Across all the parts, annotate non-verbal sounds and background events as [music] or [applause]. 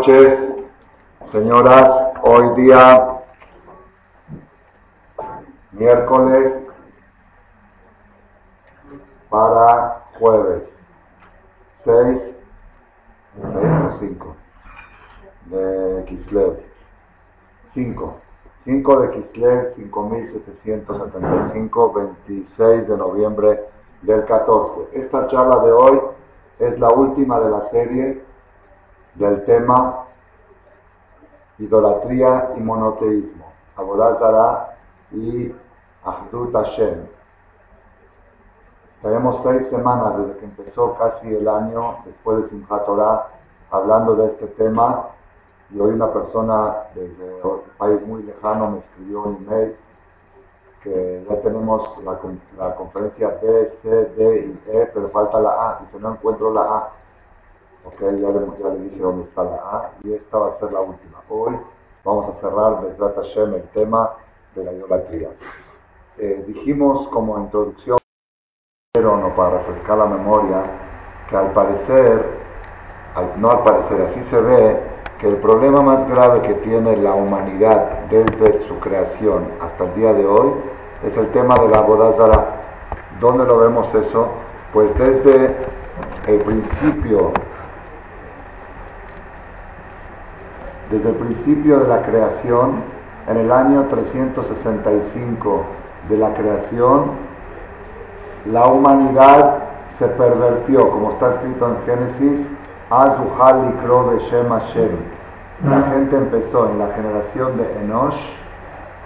noches, señoras. Hoy día, miércoles, para jueves, 6, 6 o 5 de Kislev. 5. 5 de Kislev, 5775, 26 de noviembre del 14. Esta charla de hoy es la última de la serie del tema idolatría y monoteísmo, Abodazara y Ahdut Hashem. Tenemos seis semanas desde que empezó casi el año después de Simchat Torah hablando de este tema y hoy una persona desde un país muy lejano me escribió un email que ya tenemos la, la conferencia B, C, D y E, pero falta la A, y no encuentro la A. Ok, ya le, ya le dije dónde está la A y esta va a ser la última. Hoy vamos a cerrar Besrat Hashem el tema de la idolatría. Eh, dijimos como introducción, pero no para refrescar la memoria, que al parecer, no al parecer, así se ve, que el problema más grave que tiene la humanidad desde su creación hasta el día de hoy es el tema de la Bodazara. ¿Dónde lo vemos eso? Pues desde el principio desde el principio de la creación, en el año 365 de la creación, la humanidad se pervertió, como está escrito en Génesis. La gente empezó en la generación de Enosh,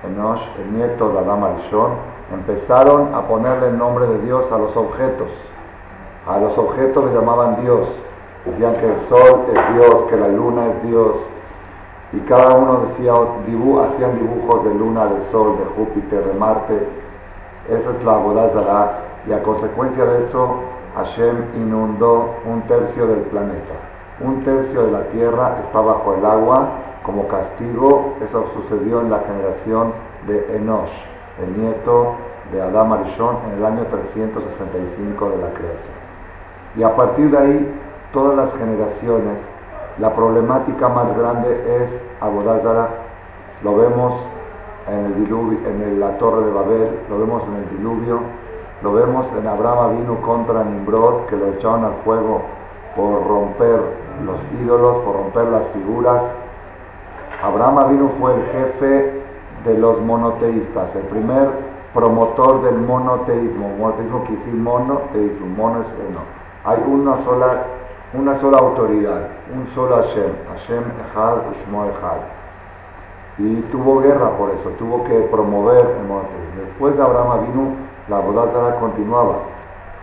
Enosh, el nieto de Adam Arishon, empezaron a ponerle el nombre de Dios a los objetos. A los objetos le llamaban Dios. Decían que el sol es Dios, que la luna es Dios, y cada uno decía, dibujos de luna, de sol, de Júpiter, de Marte. Esa es la Bodazara. Y a consecuencia de eso, Hashem inundó un tercio del planeta. Un tercio de la tierra está bajo el agua como castigo. Eso sucedió en la generación de Enosh, el nieto de Adam Arishon, en el año 365 de la creación. Y a partir de ahí, todas las generaciones la problemática más grande es Abodazara, lo vemos en el diluvio, en la torre de Babel, lo vemos en el diluvio, lo vemos en Abraham vino contra Nimrod, que lo echaron al fuego por romper los ídolos, por romper las figuras. Abraham vino fue el jefe de los monoteístas, el primer promotor del monoteísmo. Monoteísmo quiere decir monoteísmo, mono es uno. Hay una sola una sola autoridad, un solo Hashem, Hashem Echad, Ushmo Echad. Y tuvo guerra por eso, tuvo que promover el. Después de Abraham vino, la Bodazara continuaba.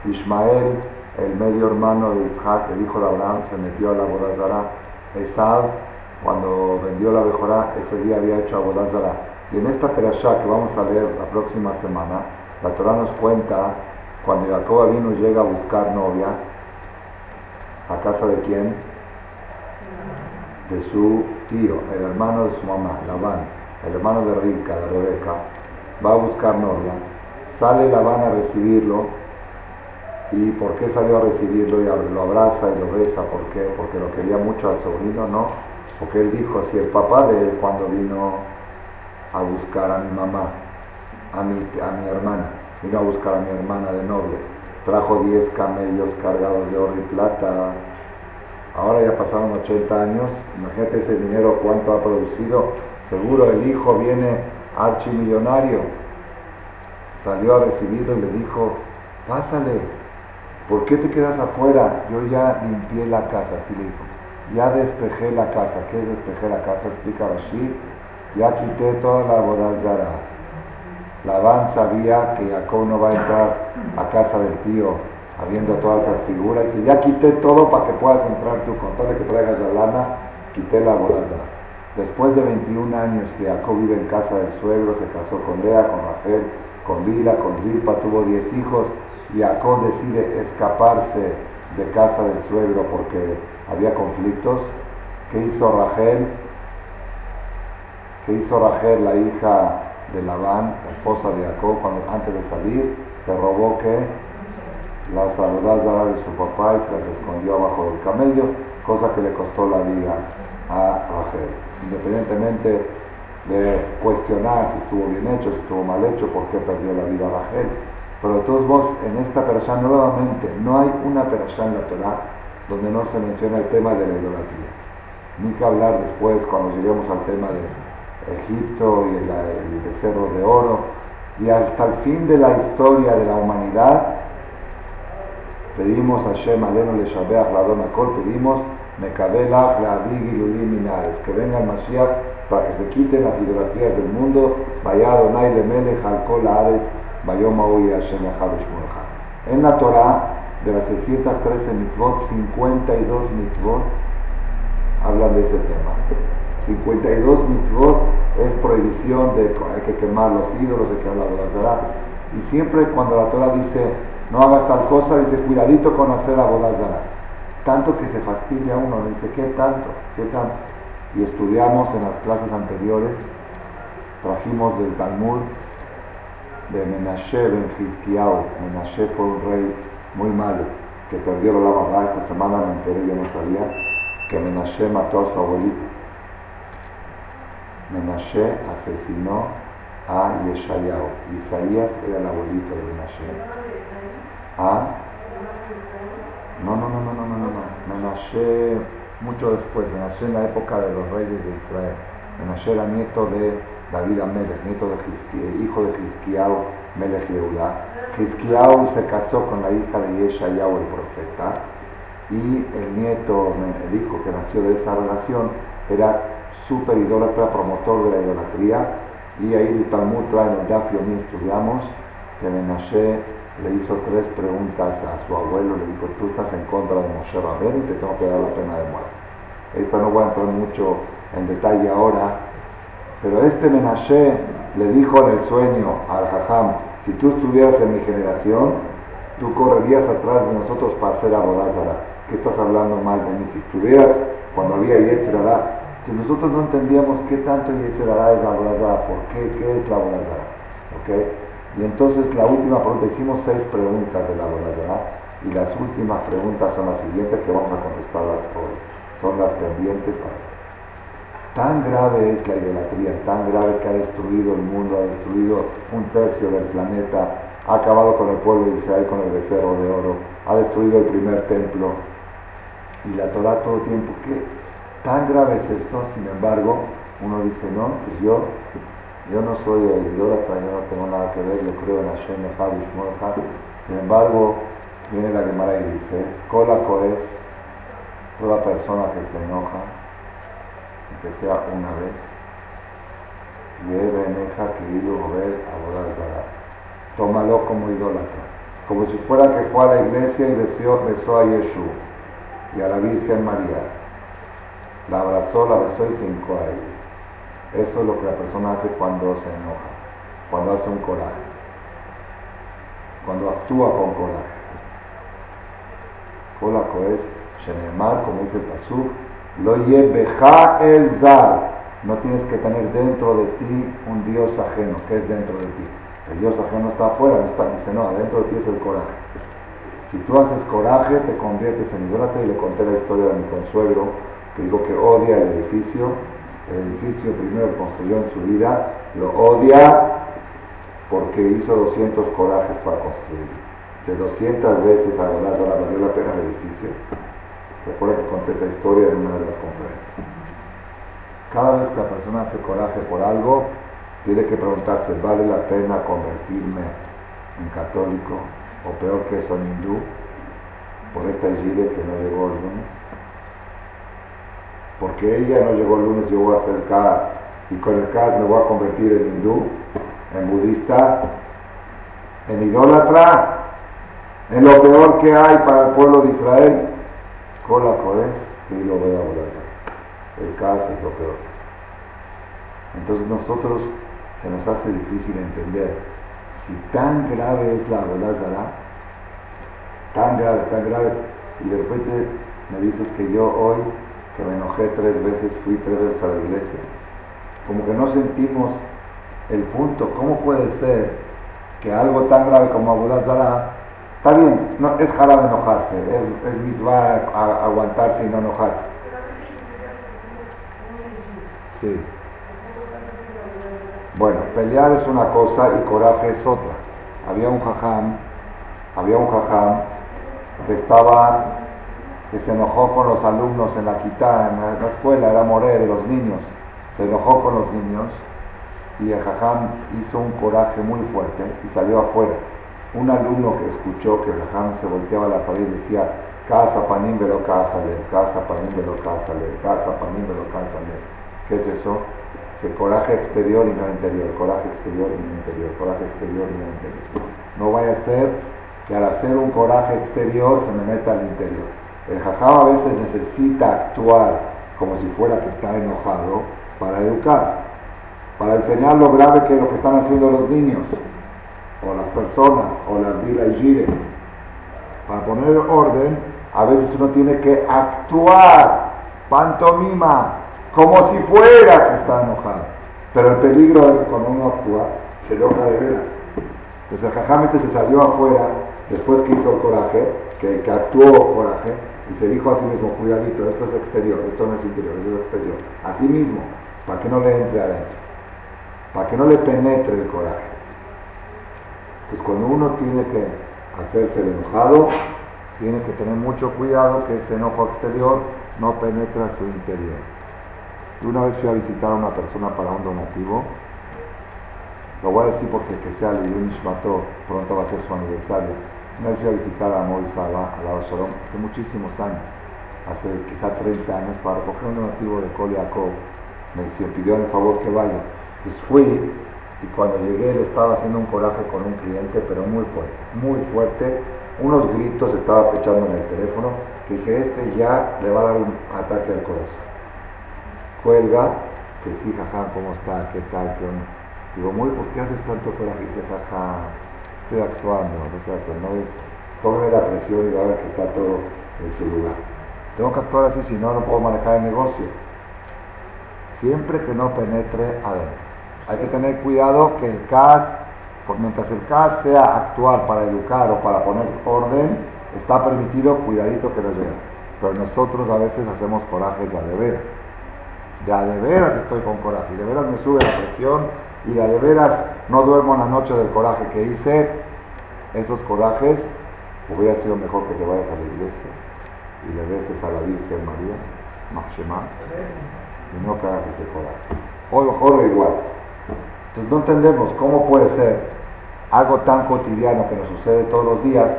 Ismael, el medio hermano de Isaac, el hijo de Abraham, se metió a la Bodazara. Esad, cuando vendió la Bejorá, ese día había hecho a Bodazara. Y en esta perashá que vamos a leer la próxima semana, la Torah nos cuenta cuando Jacob vino llega a buscar novia, ¿A casa de quién? De su tío, el hermano de su mamá, Labán, el hermano de Rica, de Rebeca, va a buscar novia, sale Labán a recibirlo, ¿y por qué salió a recibirlo y lo abraza y lo besa? ¿Por qué? Porque lo quería mucho al sobrino, ¿no? Porque él dijo, si el papá de él cuando vino a buscar a mi mamá, a mi, a mi hermana, vino a buscar a mi hermana de novia, trajo 10 camellos cargados de oro y plata. Ahora ya pasaron 80 años, imagínate ese dinero cuánto ha producido. Seguro el hijo viene archimillonario. Salió a recibirlo y le dijo, pásale, ¿por qué te quedas afuera? Yo ya limpié la casa, así le dijo. Ya despejé la casa. ¿Qué es despejar la casa? Explica así. Ya quité toda la bodazara Labán sabía que Jacob no va a entrar a casa del tío habiendo todas esas figuras. Y ya quité todo para que puedas entrar tú, con tal que traigas la lana, quité la bolsa. Después de 21 años que Jacob vive en casa del suegro, se casó con Lea, con Rafael, con Vila, con Zilpa, tuvo 10 hijos y Jacob decide escaparse de casa del suegro porque había conflictos. ¿Qué hizo Rachel? ¿Qué hizo Rachel, la hija de Labán, esposa de Jacob, cuando antes de salir, se robó que la saludad de su papá y se las escondió abajo del camello, cosa que le costó la vida a independientemente de cuestionar si estuvo bien hecho, si estuvo mal hecho, por qué perdió la vida Rachel. Pero de todos modos, en esta perashá nuevamente, no hay una perashá en la Torah donde no se menciona el tema de la idolatría. Ni que hablar después, cuando lleguemos al tema de Egipto y el, el becerro de oro, y hasta el fin de la historia de la humanidad, pedimos a Shem Aleno le Shabeach la Dona Kol, pedimos Mekabelach la Minares, que venga el Mashiach para que se quiten las idolatrías del mundo, vaya Adonai le Melech al Kol Ares, Bayoma Uy Hashem En la Torah, de las 613 mitzvot, 52 mitzvot hablan de ese tema. 52 mitzvot es prohibición de hay que quemar los ídolos, de que habla de la Torah. Y siempre cuando la Torah dice no hagas tal cosa, dice cuidadito con hacer la Bodazara. Tanto que se fastidia uno, dice, ¿qué tanto? ¿Qué tanto? Y estudiamos en las clases anteriores, trajimos del Talmud de Menashe ben Hizkiyahu. Menashe fue un rey muy malo que perdió la lava. Esta semana me enteré, yo no sabía, que Menashe mató a su abuelito. Menashe asesinó a Yeshayahu. Isaías era el abuelito de Menashe. ¿Ah? No, no, no, no, no, no, no. Menashe mucho después, Menashe en la época de los reyes de Israel. Menashe era nieto de David Amelech, nieto de hijo de Hizkiyahu, Melech Yehuda. Se casó con la hija de Yeshayahu, el profeta, y el nieto, el hijo que nació de esa relación, era súper idólatra, promotor de la idolatría, y ahí el Talmud trae en el Daf estudiamos que Menashe le hizo tres preguntas a su abuelo, le dijo, tú estás en contra de Moshe Rabén y te tengo que dar la pena de muerte. Esta no voy a entrar mucho en detalle ahora, pero este Menashe le dijo en el sueño al Jajam, si tú estuvieras en mi generación, tú correrías atrás de nosotros para hacer abodázara. ¿Qué estás hablando mal de mí? Si estuvieras cuando había Yetzirará, si nosotros no entendíamos qué tanto Yetzirará es la abodázara, ¿por qué? ¿Qué es la abodázara? ¿Okay? Y entonces la última pregunta, hicimos seis preguntas de la abodázara y las últimas preguntas son las siguientes que vamos a contestarlas hoy. Son las pendientes para Tan grave es la idolatría, tan grave que ha destruido el mundo, ha destruido un tercio del planeta, ha acabado con el pueblo de Israel con el becerro de oro, ha destruido el primer templo. Y la Torah todo el tiempo, ¿qué? Tan grave es esto, sin embargo, uno dice, no, pues yo, yo no soy idólatra, yo no tengo nada que ver, yo creo en Hashem, Sin embargo, viene la Gemara y dice, Kola es toda persona que se enoja, que sea una vez, y eneja que ido a ver a Tómalo como idólatra, como si fuera que fue a la iglesia y besó, besó a Yeshua y a la Virgen María. La abrazó, la besó y se hincó. Eso es lo que la persona hace cuando se enoja, cuando hace un coraje, cuando actúa con coraje. Colaco es Shenemar, como dice el Pasuk, lo yebeja el zar. No tienes que tener dentro de ti un Dios ajeno. que es dentro de ti? El Dios ajeno está afuera, no está, dice, no, adentro de ti es el coraje. Si tú haces coraje, te conviertes en idólatra y le conté la historia de mi consuegro, que dijo que odia el edificio. El edificio primero construyó en su vida, lo odia porque hizo 200 corajes para construir. De 200 veces a volar, valió la pena el edificio. Recuerda que conté esta historia en una de las conferencias. Cada vez que la persona hace coraje por algo, tiene que preguntarse, ¿vale la pena convertirme en católico o peor que eso en hindú por esta Gire que no llegó el lunes? Porque ella no llegó el lunes, yo voy a hacer CAD y con el CAD me voy a convertir en hindú, en budista, en idólatra, en lo peor que hay para el pueblo de Israel la Joder y lo voy a volar. El caso es lo peor. Entonces nosotros se nos hace difícil entender si tan grave es la volada, tan grave, tan grave, y de repente me dices que yo hoy, me enojé tres veces, fui tres veces a la iglesia, como que no sentimos el punto, ¿cómo puede ser que algo tan grave como Abudazara Está bien, es jarabe enojarse, es, es aguantarse y no enojarse. Sí. Bueno, pelear es una cosa y coraje es otra. Había un jajam, había un jajam que estaba, que se enojó con los alumnos en la quitá, en la, escuela, era moré de los niños, se enojó con los niños y el jajam hizo un coraje muy fuerte y salió afuera. Un alumno que escuchó que el jajam se volteaba a la pared y decía, casa panim velo casa casa panim velo casa casa panim velo casa ¿Qué es eso? Que coraje exterior y no interior, coraje exterior y no interior, coraje exterior y no interior. No vaya a ser que al hacer un coraje exterior se me meta al interior. El jajam a veces necesita actuar como si fuera que está enojado para educar para enseñar lo grave que es lo que están haciendo los niños, o las personas, o las vila y gire. Para poner orden, a veces uno tiene que actuar, pantomima, como si fuera que está enojado. Pero el peligro es cuando uno actúa, se enoja de veras. Entonces el jajamete se salió afuera, después que hizo el coraje, que, que actuó coraje, y se dijo a sí mismo, cuidadito, esto es exterior, esto no es interior, esto es exterior. A sí mismo, para que no le entre adentro para que no le penetre el coraje. Pues cuando uno tiene que hacerse el enojado, tiene que tener mucho cuidado que ese enojo exterior no penetre a su interior. Y una vez fui a visitar a una persona para un donativo, lo voy a decir porque que sea Lidun Nishmato, pronto va a ser su aniversario. Una vez fui a Moisés Saba, a la Shalom, hace muchísimos años, hace quizá 30 años, para recoger un donativo de Koliakov. Me pidió el favor que vaya. Pues fui y cuando llegué le estaba haciendo un coraje con un cliente, pero muy fuerte, muy fuerte. Unos gritos estaba echando en el teléfono que dije, este ya le va a dar un ataque al corazón. Cuelga, que sí, jaja, ¿cómo está? ¿Qué tal? ¿Qué Digo, muy, ¿por qué haces tanto coraje? Dice, jaja, estoy actuando, no sé, no es, tómeme la presión y va a ver que está todo en su lugar. Tengo que actuar así, si no, no puedo manejar el negocio. Siempre que no penetre adentro. Hay que tener cuidado que el CAS, mientras el CAS sea actual para educar o para poner orden, está permitido, cuidadito que lo llegue. Pero nosotros a veces hacemos coraje de veras. De a de veras estoy con coraje. Y de veras me sube la presión y de a de veras no duermo en la noche del coraje que hice. Esos corajes hubiera sido mejor que te vayas a la iglesia y le beses a la Virgen María, Maximá, y no que hagas ese coraje. O mejor igual. Entonces no entendemos cómo puede ser algo tan cotidiano que nos sucede todos los días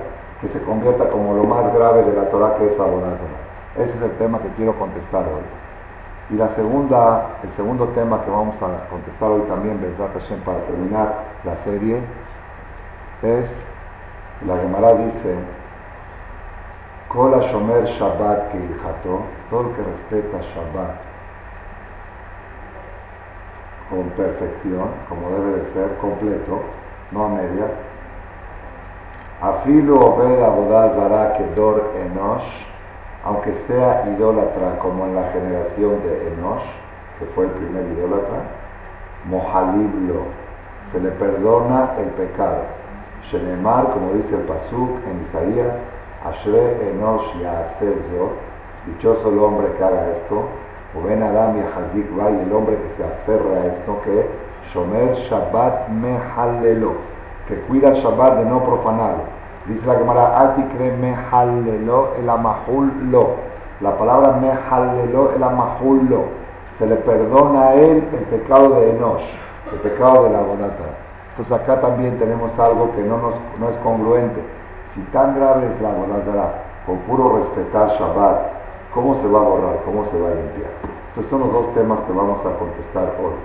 que se convierta como lo más grave de la Torah que es abonártela. Ese es el tema que quiero contestar hoy. Y la segunda, el segundo tema que vamos a contestar hoy también, para terminar la serie, es, la Gemara dice, Kola Shomer Shabbat todo el que respeta Shabbat con perfección, como debe de ser, completo, no a medias. Afilo Obed Abodá que Kedor Enosh, aunque sea idólatra como en la generación de Enosh, que fue el primer idólatra, Mohaliblo, se le perdona el pecado. Shenemar, como dice el Pasuk en Isaías, Ashre Enosh Yaaser dichoso el hombre que haga esto, o ven Adam y Hazik y el hombre que se aferra a esto, que Shomer Shabbat Mehalelo, que cuida el Shabbat de no profanarlo. Dice la Gemara, Atikre Mehalelo el Amahullo. La palabra Mehalelo el Amahullo. Se le perdona a él el pecado de Enosh, el pecado de la bonata. Entonces acá también tenemos algo que no, nos, no es congruente. Si tan grave es la bonata, con puro respetar Shabbat, ¿Cómo se va a borrar? ¿Cómo se va a limpiar? Estos son los dos temas que vamos a contestar hoy.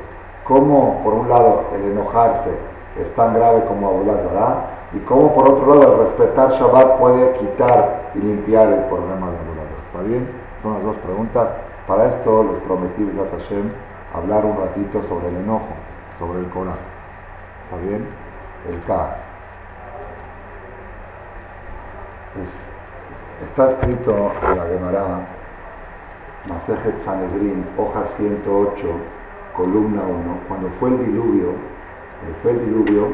¿Cómo, por un lado, el enojarse es tan grave como Abulazará? Y cómo, por otro lado, el respetar Shabbat puede quitar y limpiar el problema de Abulazará. ¿Está bien? Son las dos preguntas. Para esto les prometí, a Hashem, hablar un ratito sobre el enojo, sobre el coraje. ¿Está bien? El K. Está escrito en la Gemara, Masejet Sanedrin, hoja 108, columna 1, cuando fue el diluvio, fue el diluvio,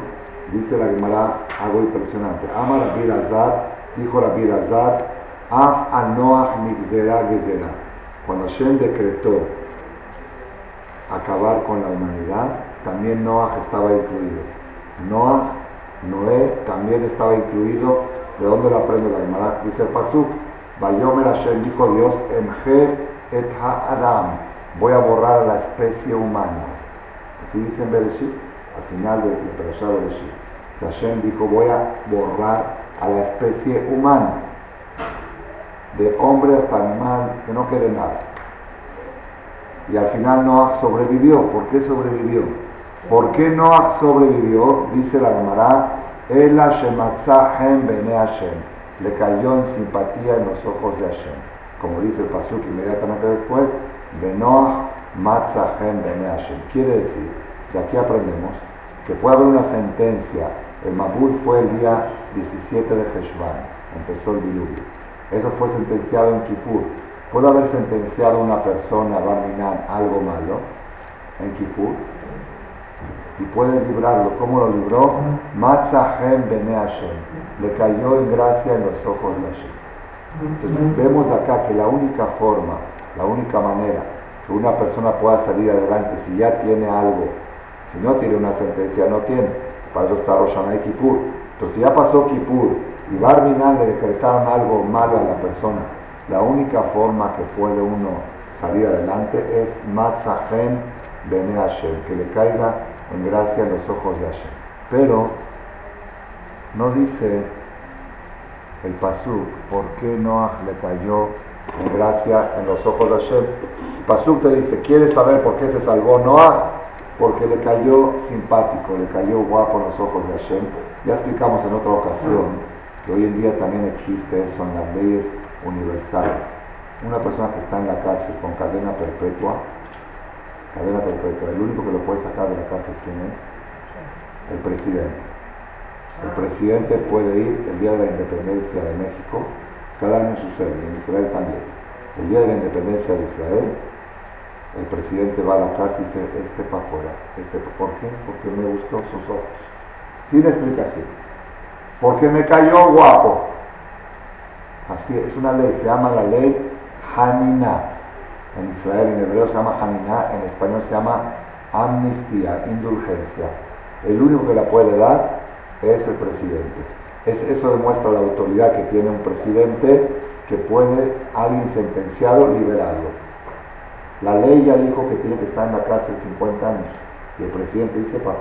dice la Gemara algo impresionante. Ama Rabbi Azad, dijo Rabbi Azad, Af Anoach Nigzera Gezera. Cuando Hashem decretó a con la humanidad, también Noah estaba incluido. Noah, Noé también estaba incluido. ¿De dónde lo aprende la Gemara? Dice el Pasuk, Bayomer Hashem, dijo Dios, Emje et Adam, voy a borrar a la especie humana. Así dice en Bereshit, al final de Perashá Bereshit. Hashem dijo, voy a borrar a la especie humana, de hombre hasta animal, que no quede nada. Y al final Noah sobrevivió. ¿Por qué sobrevivió? ¿Por qué Noah sobrevivió? Dice la Gemara, El Hashem bene Hashem. Le cayó en simpatía en los ojos de Hashem. Como dice el Pasuk inmediatamente después, Benoah Matzahem bene Hashem. Quiere decir, de aquí aprendemos que puede haber una sentencia. El Mabul fue el día 17 de Heshvan, empezó el diluvio. Eso fue sentenciado en Kippur. ¿Puede haber sentenciado una persona, Barminan, algo malo en Kippur? Y puede librarlo. ¿Cómo lo libró? Matzahem bene Hashem. Le cayó en gracia en los ojos de Hashem. Entonces vemos acá que la única forma, la única manera que una persona pueda salir adelante si ya tiene algo, si no tiene una sentencia, no tiene. Para eso está Roshanay Kippur. Entonces ya pasó Kippur y Barminan le decretaron algo malo a la persona la única forma que puede uno salir adelante es Matzahen Bene Hashem, que le caiga en gracia en los ojos de Hashem. Pero no dice el Pasuk por qué Noah le cayó en gracia en los ojos de Hashem. Pasuk te dice, ¿quieres saber por qué se salvó Noah? Porque le cayó simpático, le cayó guapo en los ojos de Hashem. Ya explicamos en otra ocasión que hoy en día también existe eso las leyes universal. Una persona que está en la cárcel con cadena perpetua, cadena perpetua, el único que lo puede sacar de la cárcel, ¿quién es? El presidente. El presidente puede ir el día de la independencia de México, cada año sucede, en Israel también. El día de la independencia de Israel, el presidente va a la cárcel y dice, este para afuera. Este, ¿Por qué? Porque me gustó sus ojos. Sin explicación. Porque me cayó guapo. Así es una ley, se llama la ley Hanina. En Israel, en hebreo se llama Hanina, en español se llama amnistía, indulgencia. El único que la puede dar es el presidente. eso demuestra la autoridad que tiene un presidente que puede alguien sentenciado liberarlo. La ley ya dijo que tiene que estar en la cárcel 50 años y el presidente dice para.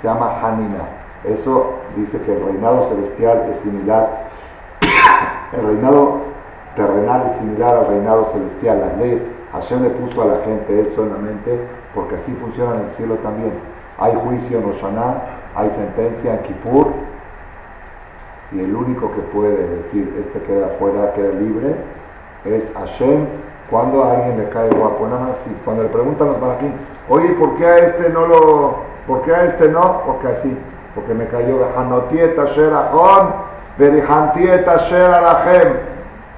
Se llama Hanina. Eso dice que el reinado celestial es similar [coughs] el reinado terrenal es similar al reinado celestial. La ley Hashem le puso a la gente él solamente porque así funciona en el cielo también. Hay juicio en Oshaná, hay sentencia en Kippur y el único que puede decir este queda fuera, queda libre es Hashem cuando a alguien le cae guapo. Nada cuando le preguntan los aquí oye, ¿por qué a este no lo, por qué a este no? Porque así, porque me cayó Hanotieta Sherachon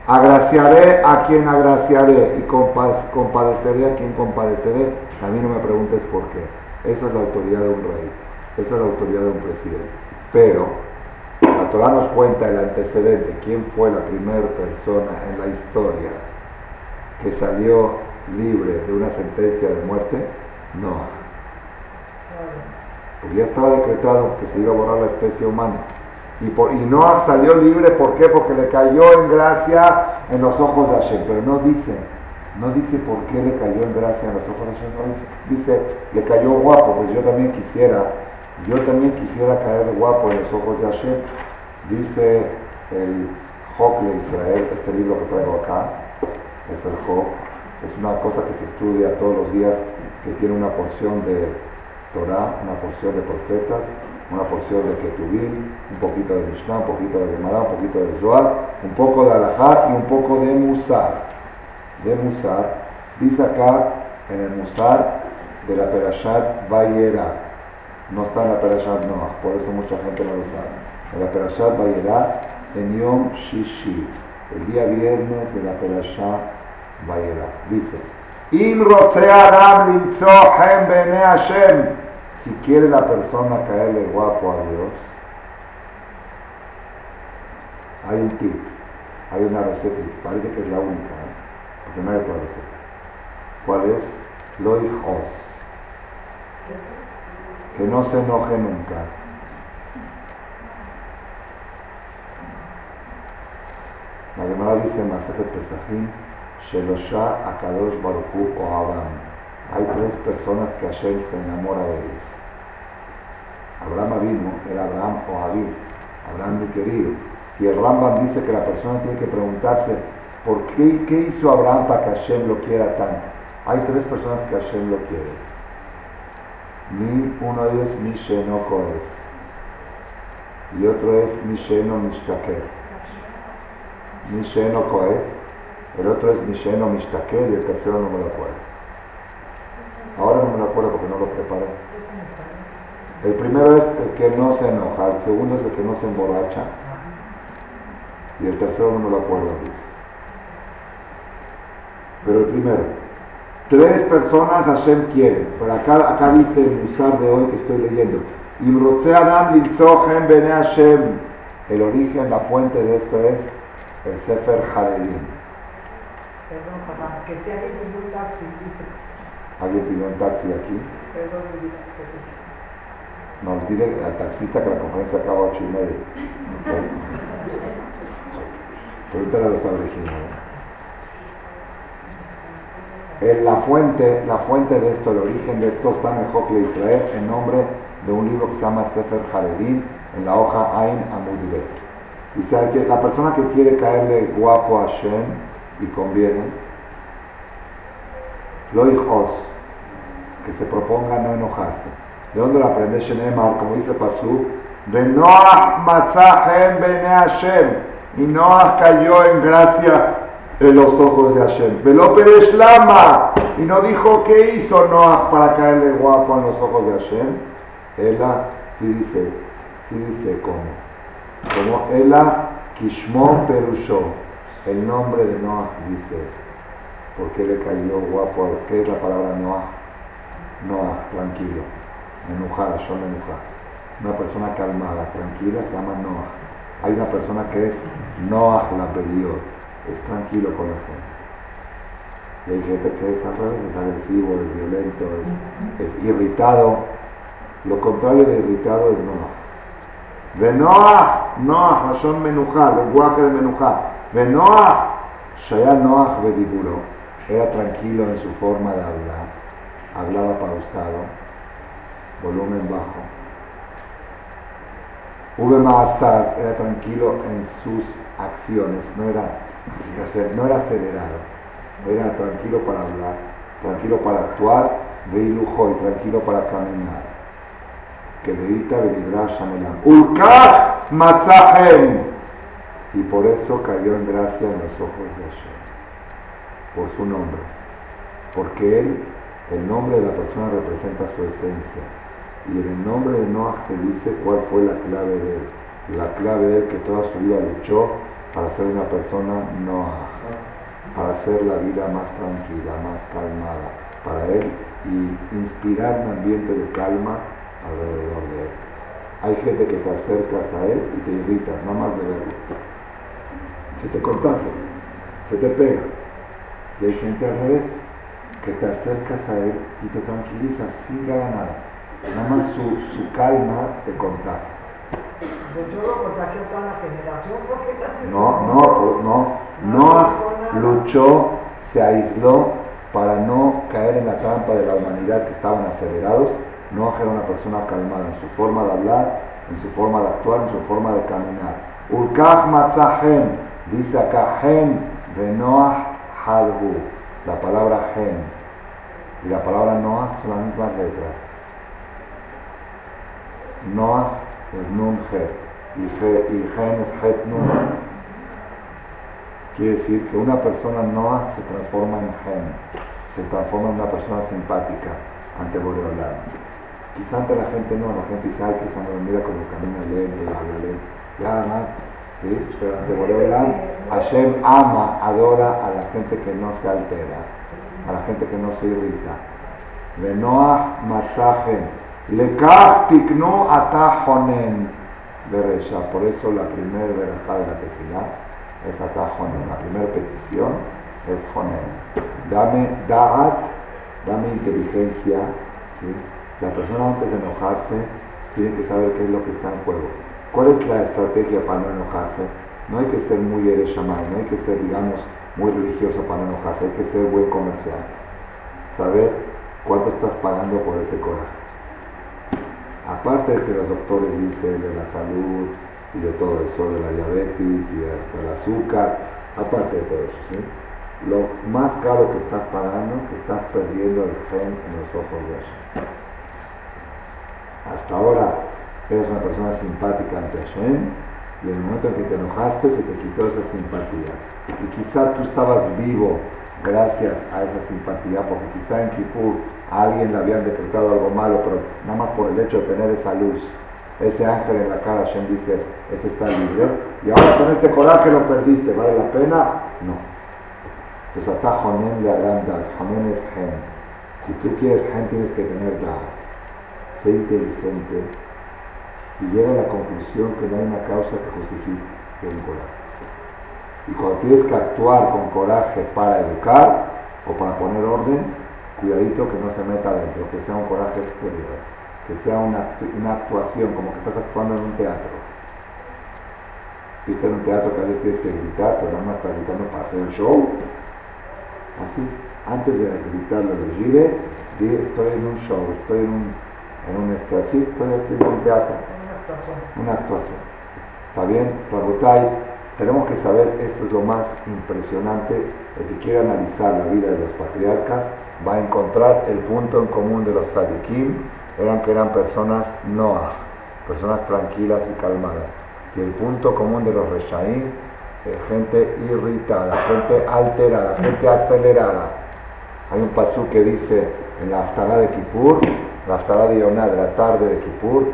Agraciaré a quien agraciaré y compadeceré a quien compadeceré. A mí no me preguntes por qué. Esa es la autoridad de un rey. Esa es la autoridad de un presidente. Pero la Torah nos cuenta el antecedente. ¿Quién fue la primera persona en la historia que salió libre de una sentencia de muerte? No. Porque ya estaba decretado que se iba a borrar la especie humana. Y, por, y Noah salió libre, ¿por qué? Porque le cayó en gracia en los ojos de Hashem. Pero no dice, no dice por qué le cayó en gracia en los ojos de Hashem. No dice, le cayó guapo, pues yo también quisiera, yo también quisiera caer guapo en los ojos de Hashem. Dice el Job de Israel, este libro que traigo acá, es el Job. Es una cosa que se estudia todos los días, que tiene una porción de Torah, una porción de profetas una porción de Ketubim, un poquito de Mishnah, un poquito de Gemara, un poquito de Zohar, un poco de Alajá y un poco de Musar. De Musar, dice acá en el Musar de la Perashat Vayera. No está en la Perashat Noah, por eso mucha gente no lo sabe. En la Perashat Vayera, en Yom Shishi, el día viernes de la Perashat Vayera. Dice, Im Adam Bene Hashem si quiere la persona caerle guapo a Dios, hay un tip, hay una receta, parece que es la única, ¿eh? porque no hay otra receta. ¿Cuál es? lo hijos. Que no se enoje nunca. La Gemara dice en Masejet Pesachim, Shelosha Akadosh Baruchu o Abraham. Hay tres personas que Hashem se enamora de ellos. Abraham vino, era Abraham o Abid, Abraham mi querido. Y el Rambam dice que la persona tiene que preguntarse, ¿por qué, qué hizo Abraham para que Hashem lo quiera tanto? Hay tres personas que Hashem lo quiere. Mi, uno de ellos es Misheno Kohet. Y otro es Misheno Mishtaker. Misheno Kohet. El otro es Misheno Mishtaker y el tercero no me lo acuerdo. Ahora no me lo acuerdo porque no lo preparé. El primero es el que no se enoja, el segundo es el que no se emborracha y el tercero no me lo acuerdo. Pero el primero, tres personas Hashem quiere, pero acá, acá dice el musar de hoy que estoy leyendo, Bene Hashem, el origen, la fuente de esto es el Sefer Haredim. Perdón, papá, que si alguien pidió un taxi, dice. ¿Alguien pidió un taxi aquí? Perdón, Nos dile al taxista que la conferencia acaba a ocho y media. Pregúntale a los originales. En la fuente, la fuente de esto, el origen de esto está en el Jocle Israel en nombre de un libro que se llama Sefer Haredim en la hoja Ain Amudbe. Dice que la persona que quiere caerle guapo a Shem y conviene, lo hijos, que se proponga no enojarse. ¿De dónde lo aprende Shenemar? Como dice Pasú, de Noah Matzahem Bene Hashem. Y Noah cayó en gracia en los ojos de Hashem. Veló Lama. Y no dijo qué hizo Noah para caerle guapo en los ojos de Hashem. Ella sí dice, sí dice cómo. Como Ella Kishmon Perusho. El nombre de Noah dice. ¿Por qué le cayó guapo? ¿Qué es la palabra Noah? Noah, tranquilo. Enojada, yo me Una persona calmada, tranquila, se llama Noah. Hay una persona que es Noah la periodo es tranquilo con la gente. Y hay gente que es al revés, es agresivo, es violento, es, irritado. Lo contrario de irritado es Noah. De Noah, Noah, Hashon Menujá, lenguaje de Menujá. De Noah, Shaya Noah Bediburo, era tranquilo en su forma de hablar, hablaba pausado, volumen bajo. Ube Maastar era tranquilo en sus acciones, no era no era acelerado, era tranquilo para hablar, tranquilo para actuar, de lujo y tranquilo para caminar. Que deita Belidrash Amelam. Ulkach Matzahem. Y por eso cayó en gracia en los ojos de Hashem. Por su nombre. Porque él, el nombre de la persona representa su esencia. Y en el nombre de Noah se dice cuál fue la clave de él. La clave de él que toda su vida luchó para ser una persona no para hacer la vida más tranquila, más calmada para él y inspirar un ambiente de calma alrededor de él. Hay gente que te acercas a él y te irritas, nada más de verlo. Se te contagia, se te pega. Y hay gente al revés, que te acercas a él y te tranquilizas sin ganar nada. Nada más su, su calma te contagia. No, no, no. No luchó, se aisló para no caer en la trampa de la humanidad que estaban acelerados. No era una persona calmada en su forma de hablar, en su forma de actuar, en su forma de caminar. Ulkach matzahem, dice acá, hen de Noah halhu, la palabra hen y la palabra Noah son las mismas letras. Noah es nun y, gen es het nun. Quiere decir que una persona Noah se transforma en gen, se transforma en una persona simpática ante Boreolam. Quizá ante la gente no, la gente dice, que se me mira como camina lento y habla lento. Ya más, ¿sí? Pero ante Boreolam, Hashem ama, adora a la gente que no se altera, a la gente que no se irrita. Noah Masajen, Lekach tiknu atajonen beresha. Por eso la primera verajá de la tefilá es atajonen. La primera petición es jonen. Dame da'at dame inteligencia. La persona antes de enojarse tiene que saber qué es lo que está en juego. ¿Cuál es la estrategia para no enojarse? No hay que ser muy ereshamay, no hay que ser, digamos, muy religioso para no enojarse, hay que ser buen comercial. Saber cuánto estás pagando por ese coraje. Aparte de que los doctores dicen de la salud y de todo eso, de la diabetes y hasta el azúcar, aparte de todo eso, ¿sí? lo más caro que estás pagando, que estás perdiendo el gen en los ojos de Hashem. Hasta ahora eres una persona simpática ante Hashem y en el momento en que te enojaste se te quitó esa simpatía. Y quizás tú estabas vivo gracias a esa simpatía, porque quizá en Kipur a alguien le habían decretado algo malo, pero nada más por el hecho de tener esa luz, ese ángel en la cara, Hashem dice, ese está libre, y ahora con este coraje lo perdiste, ¿vale la pena? No. Entonces acá Jonen le harán Jonen es gen. Si tú quieres gen tienes que tener dar. Sé inteligente y llega a la conclusión que no hay una causa que justifique el coraje. Y cuando tienes que actuar con coraje para educar o para poner orden, cuidadito que no se meta adentro, que sea un coraje exterior, que sea una, una actuación, como que estás actuando en un teatro. Si estás en un teatro que a veces tienes que gritar, pero nada más estás gritando para hacer el show, Así, antes de gritarle de gire, di estoy en un show, estoy en un, en un así, estoy haciendo un teatro. Una actuación. ¿Está bien? Rabotai, tenemos que saber, esto es lo más impresionante, el que quiera analizar la vida de los patriarcas va a encontrar el punto en común de los tzadikim, eran que eran personas noah, personas tranquilas y calmadas. Y el punto común de los reshaim gente irritada, gente alterada, gente acelerada. Hay un pasú que dice en la Aftará de Kippur, la Aftará de Yonah de la tarde de Kippur,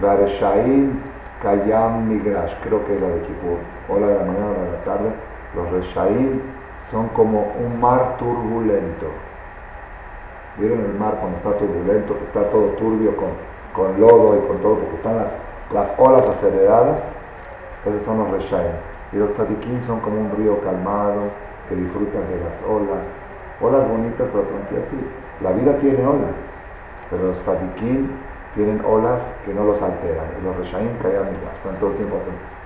Vareshaim Kayam Migrash, creo que es la de Kippur, o la de la mañana o la de la tarde, los Reshaim son como un mar turbulento. ¿Vieron el mar cuando está turbulento, que está todo turbio con, con lodo y con todo, porque están las, las olas aceleradas? Esos son los Reshaim. Y los tzadikim son como un río calmado, que disfrutan de las olas. Olas bonitas, pero tranquilas, sí. La vida tiene olas, pero los tzadikim tienen olas que no los alteran. Y los reshaim caen están todo el tiempo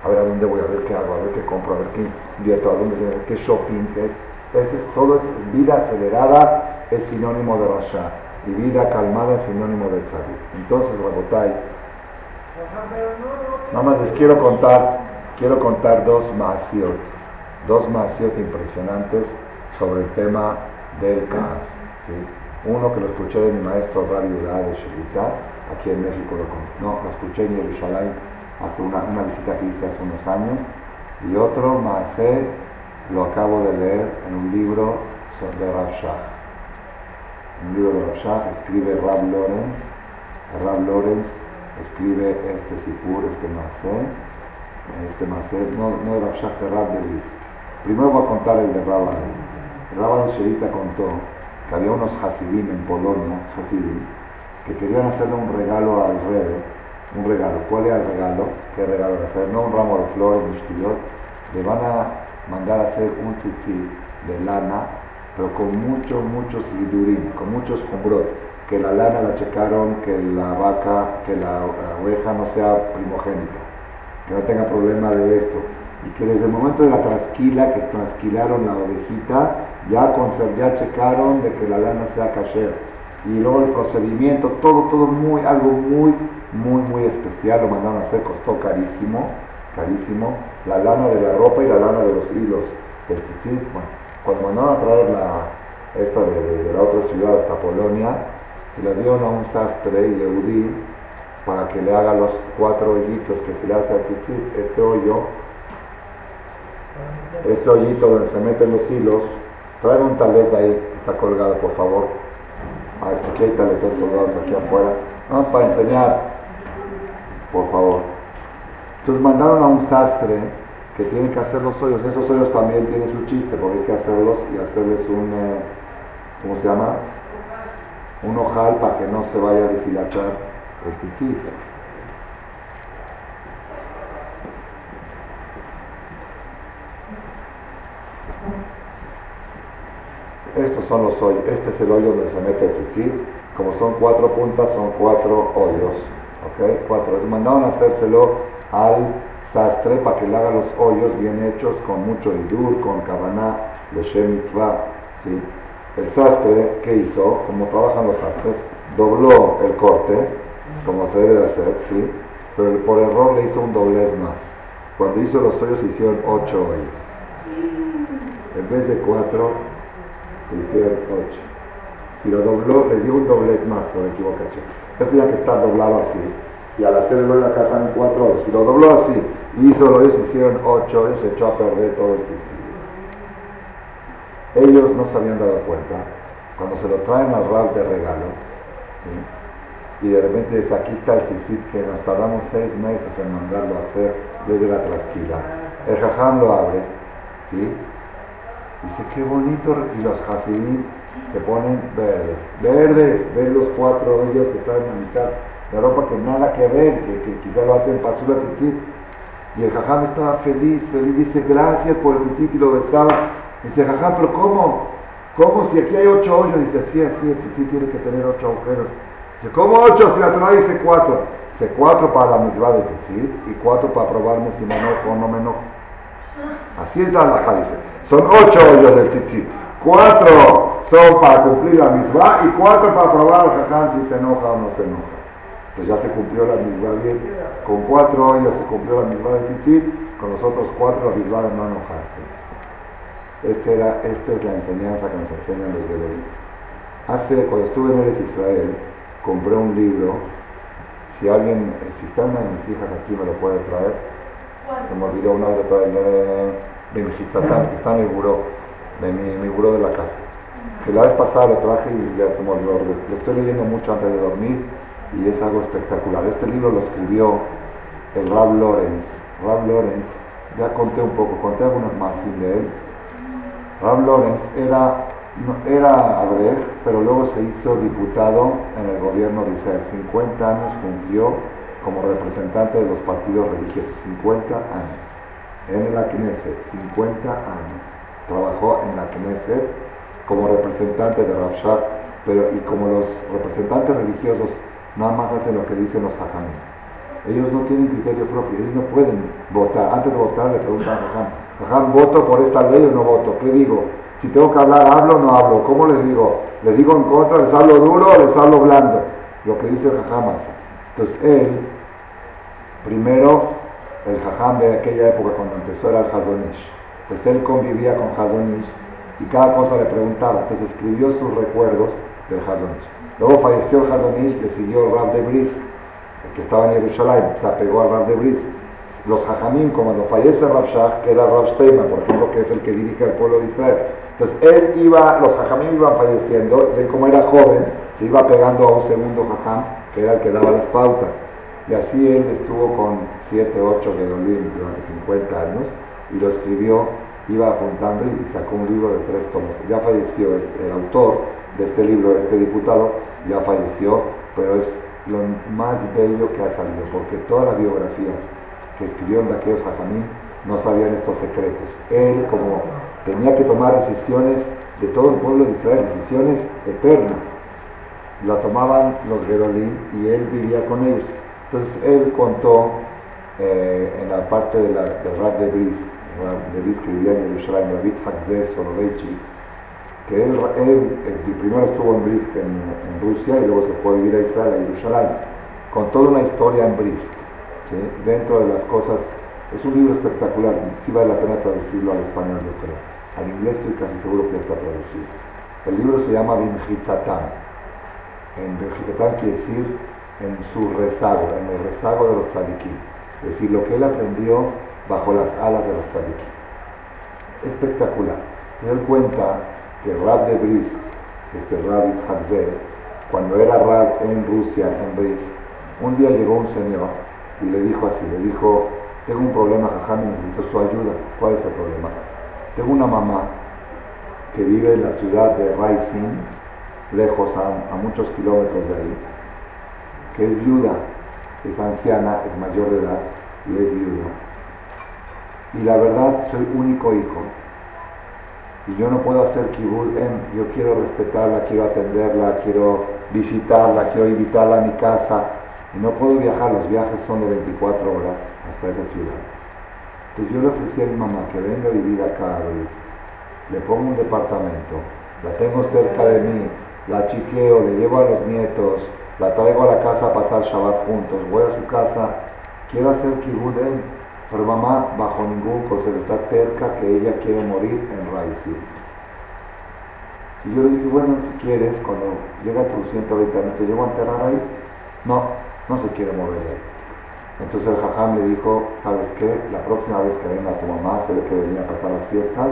a ver a dónde voy, a ver qué hago, a ver qué compro, a ver qué invierto, a dónde qué shopping, qué es. todo es vida acelerada es sinónimo de rasha y vida calmada es sinónimo de tzadik. Entonces, Rabotai, nada más les quiero contar quiero contar dos maasiot, dos maasiot impresionantes sobre el tema del caos. Uno que lo escuché de mi maestro Rabbi de Shelita, aquí en México, lo, no, lo escuché en Jerusalén hace una, una, visita que hice hace unos años, y otro maasé lo acabo de leer en un libro sobre Rav Shach. Un libro de Rav Shach escribe Rab Lorenz, Rab Lorenz escribe este Sipur, este maasé, este Maser, no, no era Shach de Rab de Primero voy a contar el de Rabban. Rabban Sherita contó que había unos Hasidim en Polonia, Hasidim, que querían hacerle un regalo al rey, un regalo. ¿Cuál era el regalo? ¿Qué regalo de hacer? No un ramo de flores, ni Le van a mandar a hacer un tzitzit de lana, pero con mucho, mucho sidurín, con muchos jumbrot. Que la lana la checaron, que la vaca, que la oveja no sea primogénita que no tenga problema de esto. Y que desde el momento de la trasquila, que trasquilaron la ovejita, ya, ya checaron de que la lana sea cacher. Y luego el procedimiento, todo, todo muy, algo muy, muy, muy especial, lo mandaron a hacer, costó carísimo, carísimo, la lana de la ropa y la lana de los hilos del bueno, cuando mandaron a traer la, esta de, la otra ciudad hasta Polonia, se la dieron a un sastre y para que le haga los cuatro hoyitos que se le hace aquí, este hoyo, este hoyito donde se meten los hilos, trae un talet ahí, está colgado por favor. Aquí hay taletos colgados aquí afuera. Vamos para enseñar, por favor. Entonces mandaron a un sastre que tiene que hacer los hoyos. Esos hoyos también tienen su chiste, porque hay que hacerlos y hacerles un, eh, ¿cómo se llama? Un ojal para que no se vaya a deshilatar estos Estos son los hoyos. Este es el hoyo donde se mete el tzitzit. Como son cuatro puntas, son cuatro hoyos. ¿Ok? Cuatro. Mandaron a hacérselo al sastre para que le haga los hoyos bien hechos con mucho idur, con cabana, de mitzvah. ¿sí? El sastre, ¿qué hizo? Como trabajan los sastres, dobló el corte, como se debe de hacer, ¿sí? Pero por error le hizo un doblez más. Cuando hizo los hoyos hicieron ocho hoyos. En vez de cuatro, se hicieron ocho. Si lo dobló, le dio un doblez más por equivocación. Esto tenía que estar doblado así. Y al hacerlo en la casa en cuatro. Si lo dobló así y hizo hoyos, se hicieron ocho hoyos, se echó a perder todo el tiempo. Ellos no se habían dado cuenta. Cuando se lo traen al rap de regalo, y de repente aquí está el tzitzit que nos tardamos seis meses en mandarlo a hacer desde la tranquila. El jajam lo abre, ¿sí? Dice, qué bonito, y los hasidim se ponen verdes. Verdes, ven los cuatro hoyos que están en la mitad de ropa que nada que ver, que, que quizá lo hacen para su tzitzit. Y el jajam estaba feliz, feliz, dice, gracias por el tzitzit y lo besaba. Dice, jajá, pero ¿cómo? ¿Cómo si aquí hay ocho hoyos? Dice, sí, así es, sí tiene que tener ocho agujeros. Dice, ¿cómo ocho? Si la Torah dice cuatro. Dice, cuatro para la misma de decir y cuatro para probarme si me o no me. Así es la halajá. Son ocho hoyos del tzitzit. Cuatro son para cumplir la misma y cuatro para probar al jajá si se enoja o no se enoja. Pues ya se cumplió la misma bien. Con cuatro hoyos se cumplió la misma del tzitzit, con los otros cuatro la misma de no enojarse. Esta, era, esta es la enseñanza que nos enseñan los de hoy. Hace, cuando estuve en Eres Israel, compré un libro. Si alguien, si está una de mis hijas aquí, me lo puede traer. Se me olvidó una de de mi que está en el buró, de mi, mi buró de la casa. Que la vez pasada lo traje y ya se me olvidó. Lo estoy leyendo mucho antes de dormir y es algo espectacular. Este libro lo escribió el Rab Lorenz. Rab Lorenz, ya conté un poco, conté algunos más de él Rab Lorenz era, era pero luego se hizo diputado en el gobierno de Israel. 50 años cumplió como representante de los partidos religiosos. 50 años. En la Knesset, 50 años. Trabajó en la Knesset como representante de Rabshah, pero y como los representantes religiosos nada más hacen lo que dicen los hajamim. Ellos no tienen criterio propio, ellos no pueden votar. Antes de votar le preguntan a Jajam, Jajam, ¿voto por esta ley o no voto? ¿Qué digo? Si tengo que hablar, hablo o no hablo. ¿Cómo les digo? ¿Les digo en contra, les hablo duro o les hablo blando? Lo que dice Jajam. Entonces él, primero, el Jajam de aquella época cuando empezó era el Hadonish. Pues él convivía con Hadonish y cada cosa le preguntaba. Entonces escribió sus recuerdos del Hadonish. Luego falleció el Hadonish, le siguió el Rab de Bris, que estaba en Jerusalén, se apegó al Rab de Bris los hajamim, como cuando fallece Rav que era Rav Steinman, por ejemplo, que es el que dirige al pueblo de Israel. Entonces, él iba, los hajamim iban falleciendo, él como era joven, se iba pegando a un segundo hajam, que era el que daba las pautas. Y así él estuvo con 7, 8 Gedolim durante 50 años, y lo escribió, iba apuntando y sacó un libro de tres tomos. Ya falleció el, el autor de este libro, este diputado, ya falleció, pero es lo más bello que ha salido, porque toda la biografía que escribieron de aquellos no sabían estos secretos. Él, como tenía que tomar decisiones de todo el pueblo de Israel, decisiones eternas, la tomaban los Gedolim y él vivía con ellos. Entonces él contó eh, en la parte de la, del Rab de Bris, de Bris que vivía en Jerusalén, David Hakzer Soloveitchi, que él, él, primero estuvo en Bris en, en, Rusia y luego se fue a vivir a Israel, a Jerusalén. Contó una historia en Bris dentro de las cosas. Es un libro espectacular, sí vale la pena traducirlo al español, yo creo. Al inglés estoy casi seguro que está traducido. El libro se llama Bimjitatán. En Bimjitatán quiere decir en su rezago, en el rezago de los tzadikim. Es decir, lo que él aprendió bajo las alas de los tzadikim. Espectacular. Se cuenta que Rab de Bris, este Rab Hadzer, cuando era Rab en Rusia, en Bris, un día llegó un señor y le dijo así, le dijo, tengo un problema, jajam, y necesito su ayuda. ¿Cuál es el problema? Tengo una mamá que vive en la ciudad de Raisin, lejos, a, muchos kilómetros de ahí, que es viuda, es anciana, es mayor de edad y es viuda. Y la verdad, soy único hijo. y yo no puedo hacer kibud yo quiero respetarla, quiero atenderla, quiero visitarla, quiero invitarla a mi casa, y no puedo viajar, los viajes son de 24 horas hasta esa ciudad. Entonces yo le ofrecí a mi mamá que venga a vivir acá le pongo un departamento, la tengo cerca de mí, la chiqueo, le llevo a los nietos, la traigo a la casa a pasar Shabbat juntos, voy a su casa, quiero hacer kibud pero mamá bajo ningún concepto está cerca que ella quiere morir en Raisi. Y yo le dije, bueno, si quieres, cuando llega a tus 120 años, ¿te llevo a enterrar ahí? No, no se quiere mover ahí. Entonces el jajam le dijo, ¿sabes qué? La próxima vez que venga tu mamá, se ve que venía a pasar las fiestas,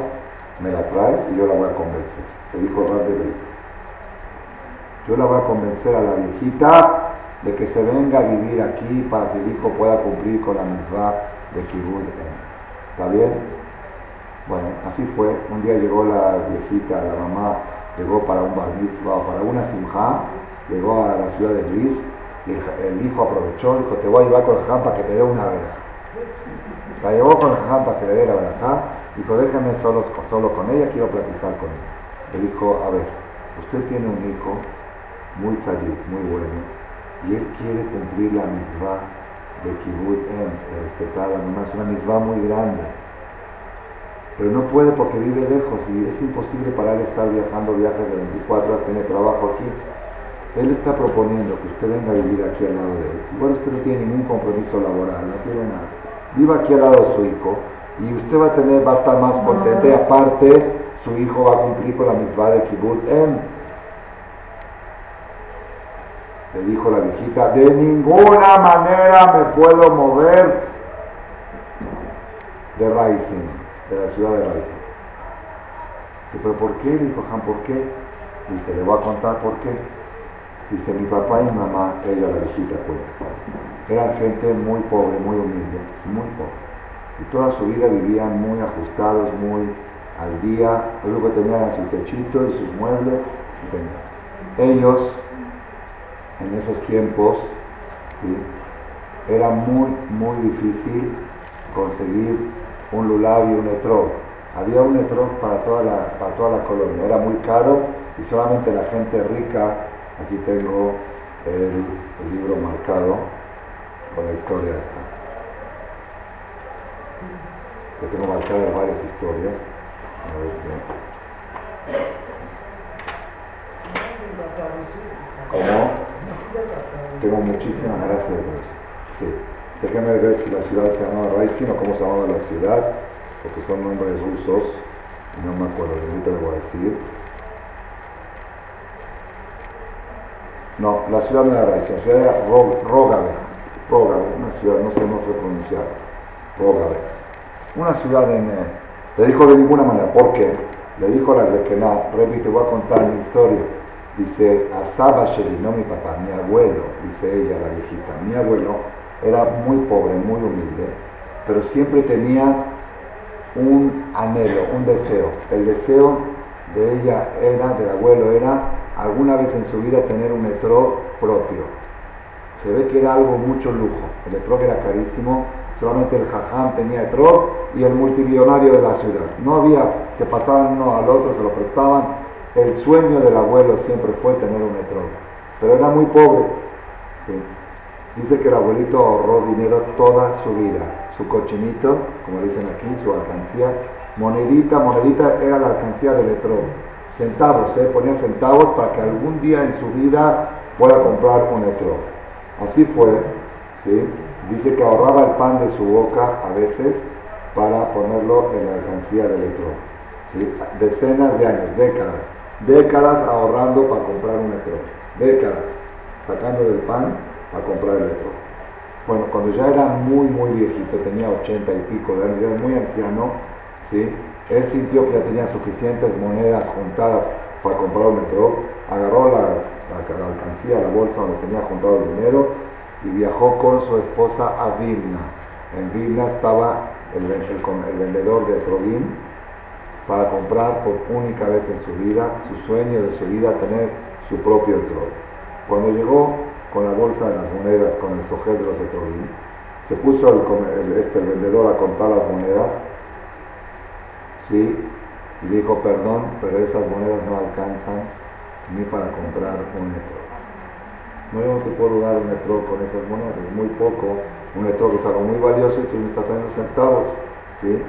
me la traes y yo la voy a convencer. Le dijo Rab de Yo la voy a convencer a la viejita de que se venga a vivir aquí para que el hijo pueda cumplir con la misma de Kibud. ¿Está bien? Bueno, así fue. Un día llegó la viejita, la mamá, llegó para un bar o para una simja, llegó a la ciudad de Luis y el, hijo aprovechó, dijo, te voy a llevar con el para que te dé una vez La llevó con jajam para que le dé la verajá, dijo, déjame solo, solo con ella, quiero platicar con ella. Le dijo, a ver, usted tiene un hijo muy feliz, muy bueno, y él quiere cumplir la misma de Kibbutz En, de respetar la es una misma muy grande. Pero no puede porque vive lejos y es imposible para él estar viajando viajes de 24 horas, tiene trabajo aquí. Él está proponiendo que usted venga a vivir aquí al lado de él. Igual usted no tiene ningún compromiso laboral, no tiene nada. Viva aquí al lado de su hijo y usted va a tener, va a estar más contento y aparte su hijo va a cumplir con la misma de Kibbutz En le dijo la viejita, de ninguna manera me puedo mover de Raisin, de la ciudad de Raisin. Pero ¿por qué? Dijo Han, ¿por qué? Dice, le voy a contar por qué. Dice, mi papá y mi mamá, ella la viejita cuenta, eran gente muy pobre, muy humilde, muy pobre. Y toda su vida vivían muy ajustados, muy al día, lo que tenían su techito y sus muebles. Ellos en esos tiempos era muy, muy difícil conseguir un lulav y un etrog. Había un etrog para toda, la, para toda la colonia, era muy caro y solamente la gente rica, aquí tengo el, libro marcado con la historia esta. que tengo marcadas varias historias. ¿Cómo? Tengo muchísimas gracias de eso. Sí. Ver si la ciudad se llamaba Raisin o cómo se llamaba la ciudad, porque son nombres rusos, no me acuerdo, ahorita le voy a decir. No, la ciudad no era Raisin, la ciudad era Rogave, Rogave, una ciudad, no sé cómo se pronunciar, Rogave. Una ciudad en... Eh, le dijo de ninguna manera, ¿por qué? Le dijo a la de que no, Revi, te voy a contar mi historia Dice, Asaba Sheri, no mi papá, mi abuelo, dice ella, la viejita, mi abuelo era muy pobre, muy humilde, pero siempre tenía un anhelo, un deseo. El deseo de ella era, del abuelo era, alguna vez en su vida tener un metro propio. Se ve que era algo mucho lujo. El metro era carísimo, solamente el jajam tenía metro y el multimillonario de la ciudad. No había que pasaban uno al otro, se lo prestaban el sueño del abuelo siempre fue tener un metro, pero era muy pobre. Dice que el abuelito ahorró dinero toda su vida. Su cochinito, como dicen aquí, su alcancía, monedita, monedita era la alcancía del metro. Centavos, ¿eh? ponía centavos para que algún día en su vida pueda comprar un metro. Así fue. Dice que ahorraba el pan de su boca a veces para ponerlo en la alcancía del metro. Decenas de años, décadas décadas ahorrando para comprar un metro, décadas sacando del pan para comprar el metro. Bueno, cuando ya era muy, muy viejito, tenía ochenta y pico de años, era muy anciano, ¿sí? él sintió que ya tenía suficientes monedas juntadas para comprar un metro, agarró la, la, alcancía, la bolsa donde tenía juntado el dinero y viajó con su esposa a Vilna. En Vilna estaba el, vendedor de Trogin, para comprar por única vez en su vida, su sueño de su vida, tener su propio trono. Cuando llegó con la bolsa de las monedas, con el sojer de los se puso el, este, el vendedor a contar las monedas, ¿sí? Y dijo, perdón, pero esas monedas no alcanzan ni para comprar un metro. No, yo te puedo dar un metro con esas monedas, es muy poco. Un metro que es algo muy valioso y tú dando centavos. ¿sí?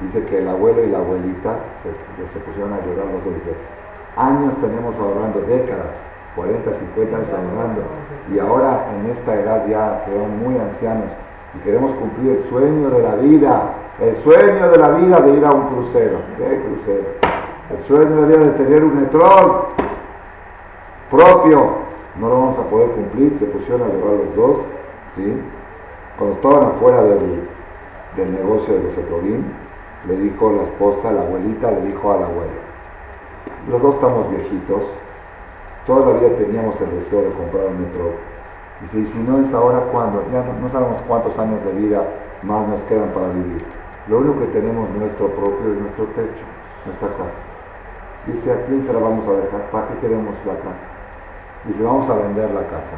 Dice que el abuelo y la abuelita se, pusieron a llorar los dos. Años tenemos ahorrando, décadas, 40, 50 años ahorrando. Y ahora en esta edad ya quedan muy ancianos y queremos cumplir el sueño de la vida el sueño de la vida de ir a un crucero. ¿Qué crucero? El sueño de la vida de tener un metrón propio. No lo vamos a poder cumplir. Se pusieron a llevar los dos. ¿sí? Cuando estaban afuera del, negocio de los le dijo la esposa, la abuelita, le dijo al abuelo. Los dos estamos viejitos. Toda la vida teníamos el deseo de comprar un metro. Dice, y si no es ahora, ¿cuándo? Ya no sabemos cuántos años de vida más nos quedan para vivir. Lo único que tenemos nuestro propio es nuestro techo, nuestra casa. Dice, ¿a quién se la vamos a dejar? ¿Para qué queremos la casa? Dice, vamos a vender la casa.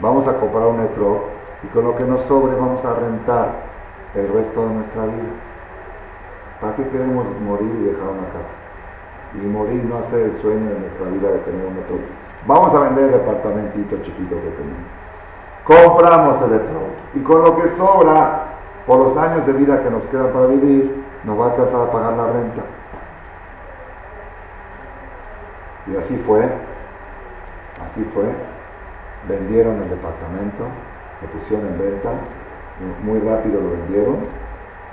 Vamos a comprar un metro y con lo que nos sobre vamos a rentar el resto de nuestra vida. ¿Para qué queremos morir y dejar una casa? Y morir no hacer el sueño de nuestra vida de tener un metro. Vamos a vender el departamentito chiquito que tenemos. Compramos el metro y con lo que sobra por los años de vida que nos quedan para vivir, nos va a alcanzar a pagar la renta. Y así fue, así fue. Vendieron el departamento, lo pusieron en venta, muy rápido lo vendieron,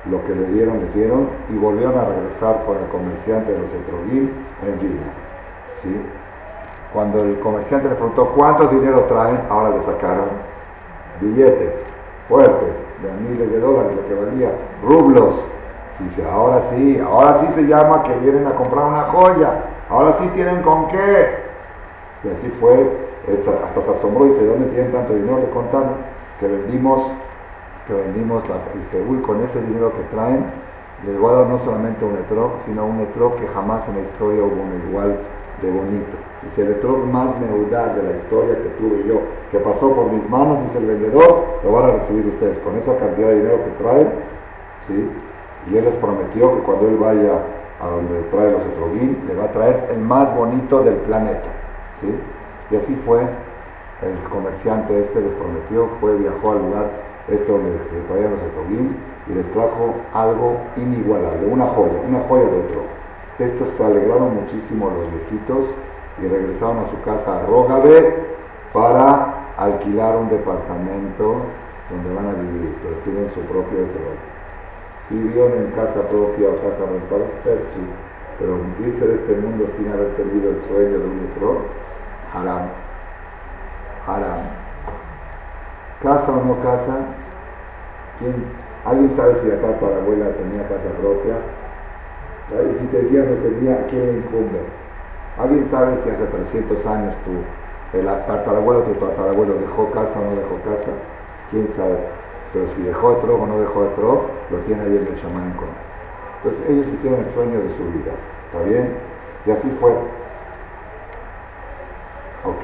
lo que le dieron, le dieron y volvieron a regresar con el comerciante de los Etrogil en Vilna. ¿sí? Cuando el comerciante le preguntó cuánto dinero traen, ahora le sacaron billetes fuertes de miles de dólares, lo que valía, rublos. Dice, ahora sí, ahora sí se llama que vienen a comprar una joya, ahora sí tienen con qué. Y así fue, hasta se asombró y dice, ¿dónde tienen tanto dinero? Le contaron que vendimos, que vendimos, dice, uy, con ese dinero que traen, les voy a dar no solamente un etro, sino un etro que jamás en la historia hubo un igual de bonito. Dice, el etro más neudad de la historia que tuve yo, que pasó por mis manos, dice el vendedor, lo van a recibir ustedes con esa cantidad de dinero que traen, ¿sí? Y él les prometió que cuando él vaya a donde trae los etrogín, le va a traer el más bonito del planeta, ¿sí? Y así fue, el comerciante este les prometió, fue, viajó al lugar donde se traían los etrogín y les trajo algo inigualable, una joya, una joya de otro. Estos se alegraron muchísimo los viejitos y regresaron a su casa a Rógabe para alquilar un departamento donde van a vivir, pero tienen su propio. Si vivieron en casa propia o casa rentada, pero irse de este mundo sin haber tenido el sueño de un metro, haram. Haram. Casa o no casa, ¿quién? ¿Alguien sabe si la abuela tenía casa propia? Y si tenía no tenía, ¿quién le incumbe? ¿Alguien sabe si hace 300 años tú el tatarabuelo, tu tatarabuelo dejó casa o no dejó casa, quién sabe. Pero si dejó de o no dejó de lo tiene ahí el chamán Entonces ellos hicieron el sueño de su vida, ¿está bien? Y así fue. ¿Ok?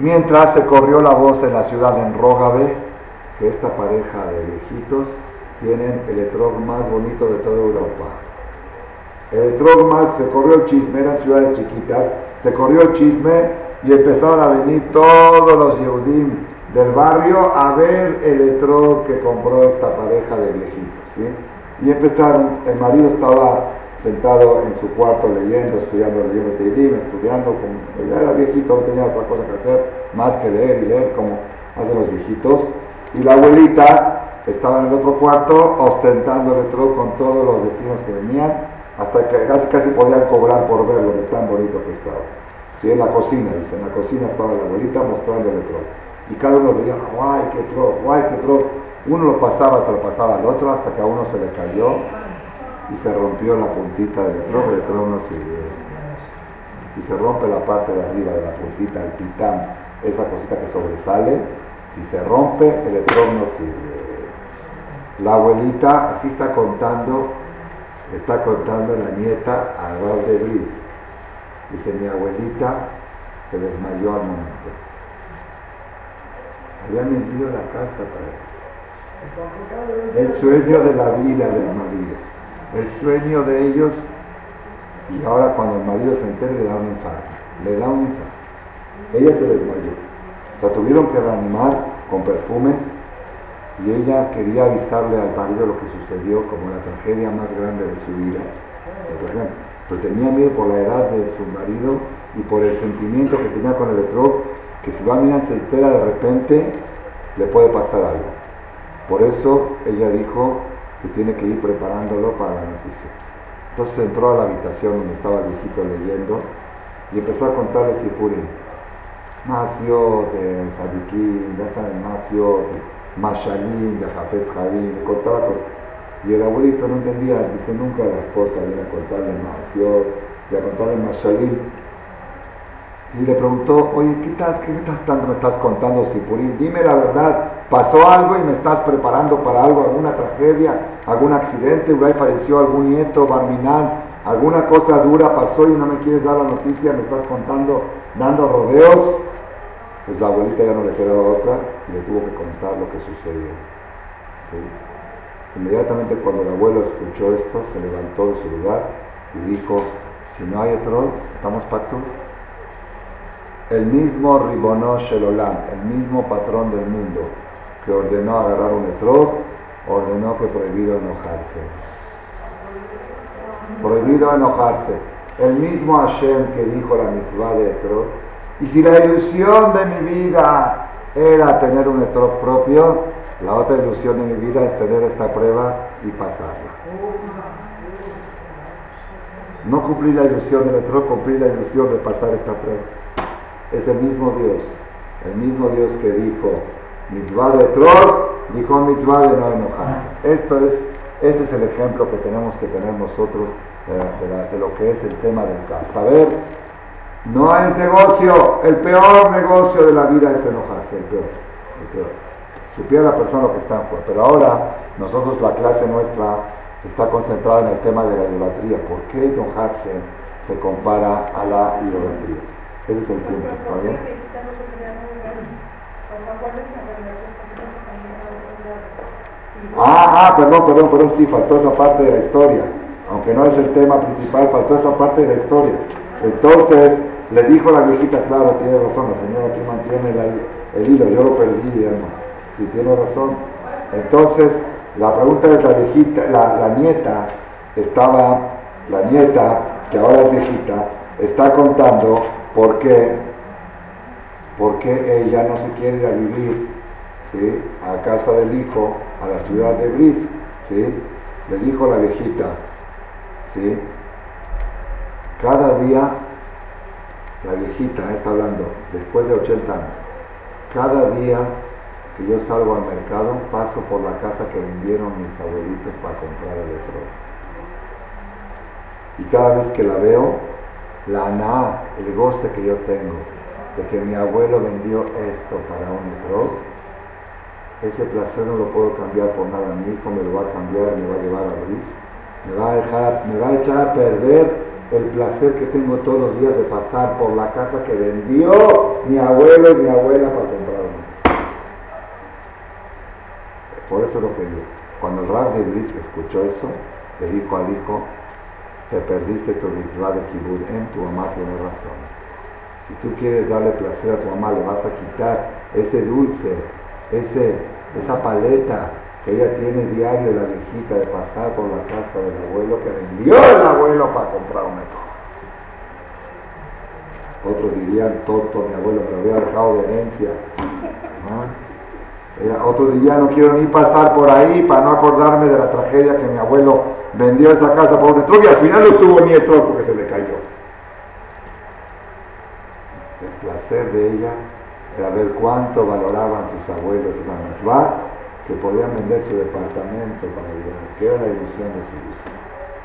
Mientras se corrió la voz en la ciudad en Rógabe, que esta pareja de viejitos tienen el etrog más bonito de toda Europa. El etrog más, se corrió el chisme, eran ciudades chiquitas, se corrió el chisme y empezaron a venir todos los Yehudim del barrio a ver el etrog que compró esta pareja de viejitos. Y empezaron, el marido estaba sentado en su cuarto leyendo, estudiando, leyendo Teilim, estudiando, como ya era viejito, no tenía otra cosa que hacer más que leer y leer como hacen los viejitos. Y la abuelita estaba en el otro cuarto ostentando el etrog con todos los vecinos que venían, hasta que casi, casi podían cobrar por ver lo que tan bonito que estaba. Sí, en la cocina, dice, en la cocina estaba la abuelita mostrando el trozo. Y cada uno veía, guay, qué trozo, guay, qué trozo. Uno lo pasaba, se lo pasaba al otro, hasta que a uno se le cayó y se rompió la puntita del trozo, el trozo no sirve. Si se rompe la parte de arriba de la puntita, el titán, esa cosita que sobresale, si se rompe, el trozo no sirve. La abuelita aquí está contando, está contando la nieta a Raúl de Gris Dice, mi abuelita se desmayó al momento. Había vendido la casa para él. El sueño de la vida del marido. El sueño de ellos y ahora cuando el marido se entere le da un infarto, le da un infarto. Ella se desmayó. La tuvieron que reanimar con perfume y ella quería avisarle al marido lo que sucedió como la tragedia más grande de su vida. Pero tenía miedo por la edad de su marido y por el sentimiento que tenía con el otro, que si va a se espera de repente le puede pasar algo. Por eso ella dijo que tiene que ir preparándolo para la noticia. Entonces entró a la habitación donde estaba el viejito leyendo y empezó a contarle Sipurim. Nació de Sadikim, ya saben, nació de Mashalim, de Jafet Jadim, contaba cosas. Y el abuelito no entendía, dice, nunca la esposa viene a contarle nació, y a contarle Mashalim. Y le preguntó, oye, ¿qué, tal, qué estás, tanto me estás contando, Sipurim? Dime la verdad, ¿pasó algo y me estás preparando para algo, alguna tragedia, algún accidente, ahí falleció algún nieto, barminal, alguna cosa dura pasó y no me quieres dar la noticia, me estás contando, dando rodeos? Pues la abuelita ya no le quedaba otra y le tuvo que contar lo que sucedió. Inmediatamente cuando el abuelo escuchó esto, se levantó de su lugar y dijo, si no hay otro, estamos pactos el mismo Ribonó Shelolam, el mismo patrón del mundo, que ordenó agarrar un etrog, ordenó que prohibido enojarse. Prohibido enojarse. El mismo Hashem que dijo la mitzvah de etrog. Y si la ilusión de mi vida era tener un etrog propio, la otra ilusión de mi vida es tener esta prueba y pasarla. No cumplir la ilusión del etrog, cumplir la ilusión de pasar esta prueba es el mismo Dios, el mismo Dios que dijo mitzvah de troll, dijo mitzvah de no enojar. Esto es, este es el ejemplo que tenemos que tener nosotros de, lo que es el tema del caso. A ver, no hay negocio, el peor negocio de la vida es enojarse, el peor, el peor. Supiera la persona lo que está en juego. Pero ahora, nosotros la clase nuestra está concentrada en el tema de la idolatría. ¿Por qué enojarse se compara a la idolatría? Ese es el punto, ¿está bien? Ah, ah, perdón, perdón, perdón, sí, faltó esa parte de la historia. Aunque no es el tema principal, faltó esa parte de la historia. Entonces, le dijo la viejita, claro, tiene razón, la señora aquí mantiene el hilo, yo lo perdí, hermano. Si tiene razón. Entonces, la pregunta de la viejita, la, nieta, estaba, la nieta, que ahora es viejita, está contando ¿Por qué? Porque ella no se quiere ir a vivir a casa del hijo, a la ciudad de Bris. ¿sí? Le dijo la viejita, ¿sí? cada día, la viejita eh, está hablando, después de 80 años, cada día que yo salgo al mercado, paso por la casa que vendieron mis abuelitos para comprar el petróleo. Y cada vez que la veo, la ana, el goce que yo tengo de que mi abuelo vendió esto para un otro, ese placer no lo puedo cambiar por nada. Mi hijo me lo va a cambiar, me va a llevar a abrir, me va a, dejar, me va a echar a perder el placer que tengo todos los días de pasar por la casa que vendió mi abuelo y mi abuela para comprarme. Por eso lo que digo. Cuando el Rab de escuchó eso, le dijo al hijo, te perdiste tu mitzvah de kibud en tu mamá tiene razón. Si tú quieres darle placer a tu mamá, le vas a quitar ese dulce, ese, esa paleta que ella tiene diario la viejita de pasar por la casa del abuelo que vendió el abuelo para comprar un metro. Otros dirían, tonto, mi abuelo me lo había dejado de herencia. Otros dirían, no quiero ni pasar por ahí para no acordarme de la tragedia que mi abuelo vendió esa casa por un etrog y al final no tuvo ni etrog porque se le cayó. El placer de ella era ver cuánto valoraban sus abuelos y la que podían vender su departamento para vivir, que era la ilusión de su vida.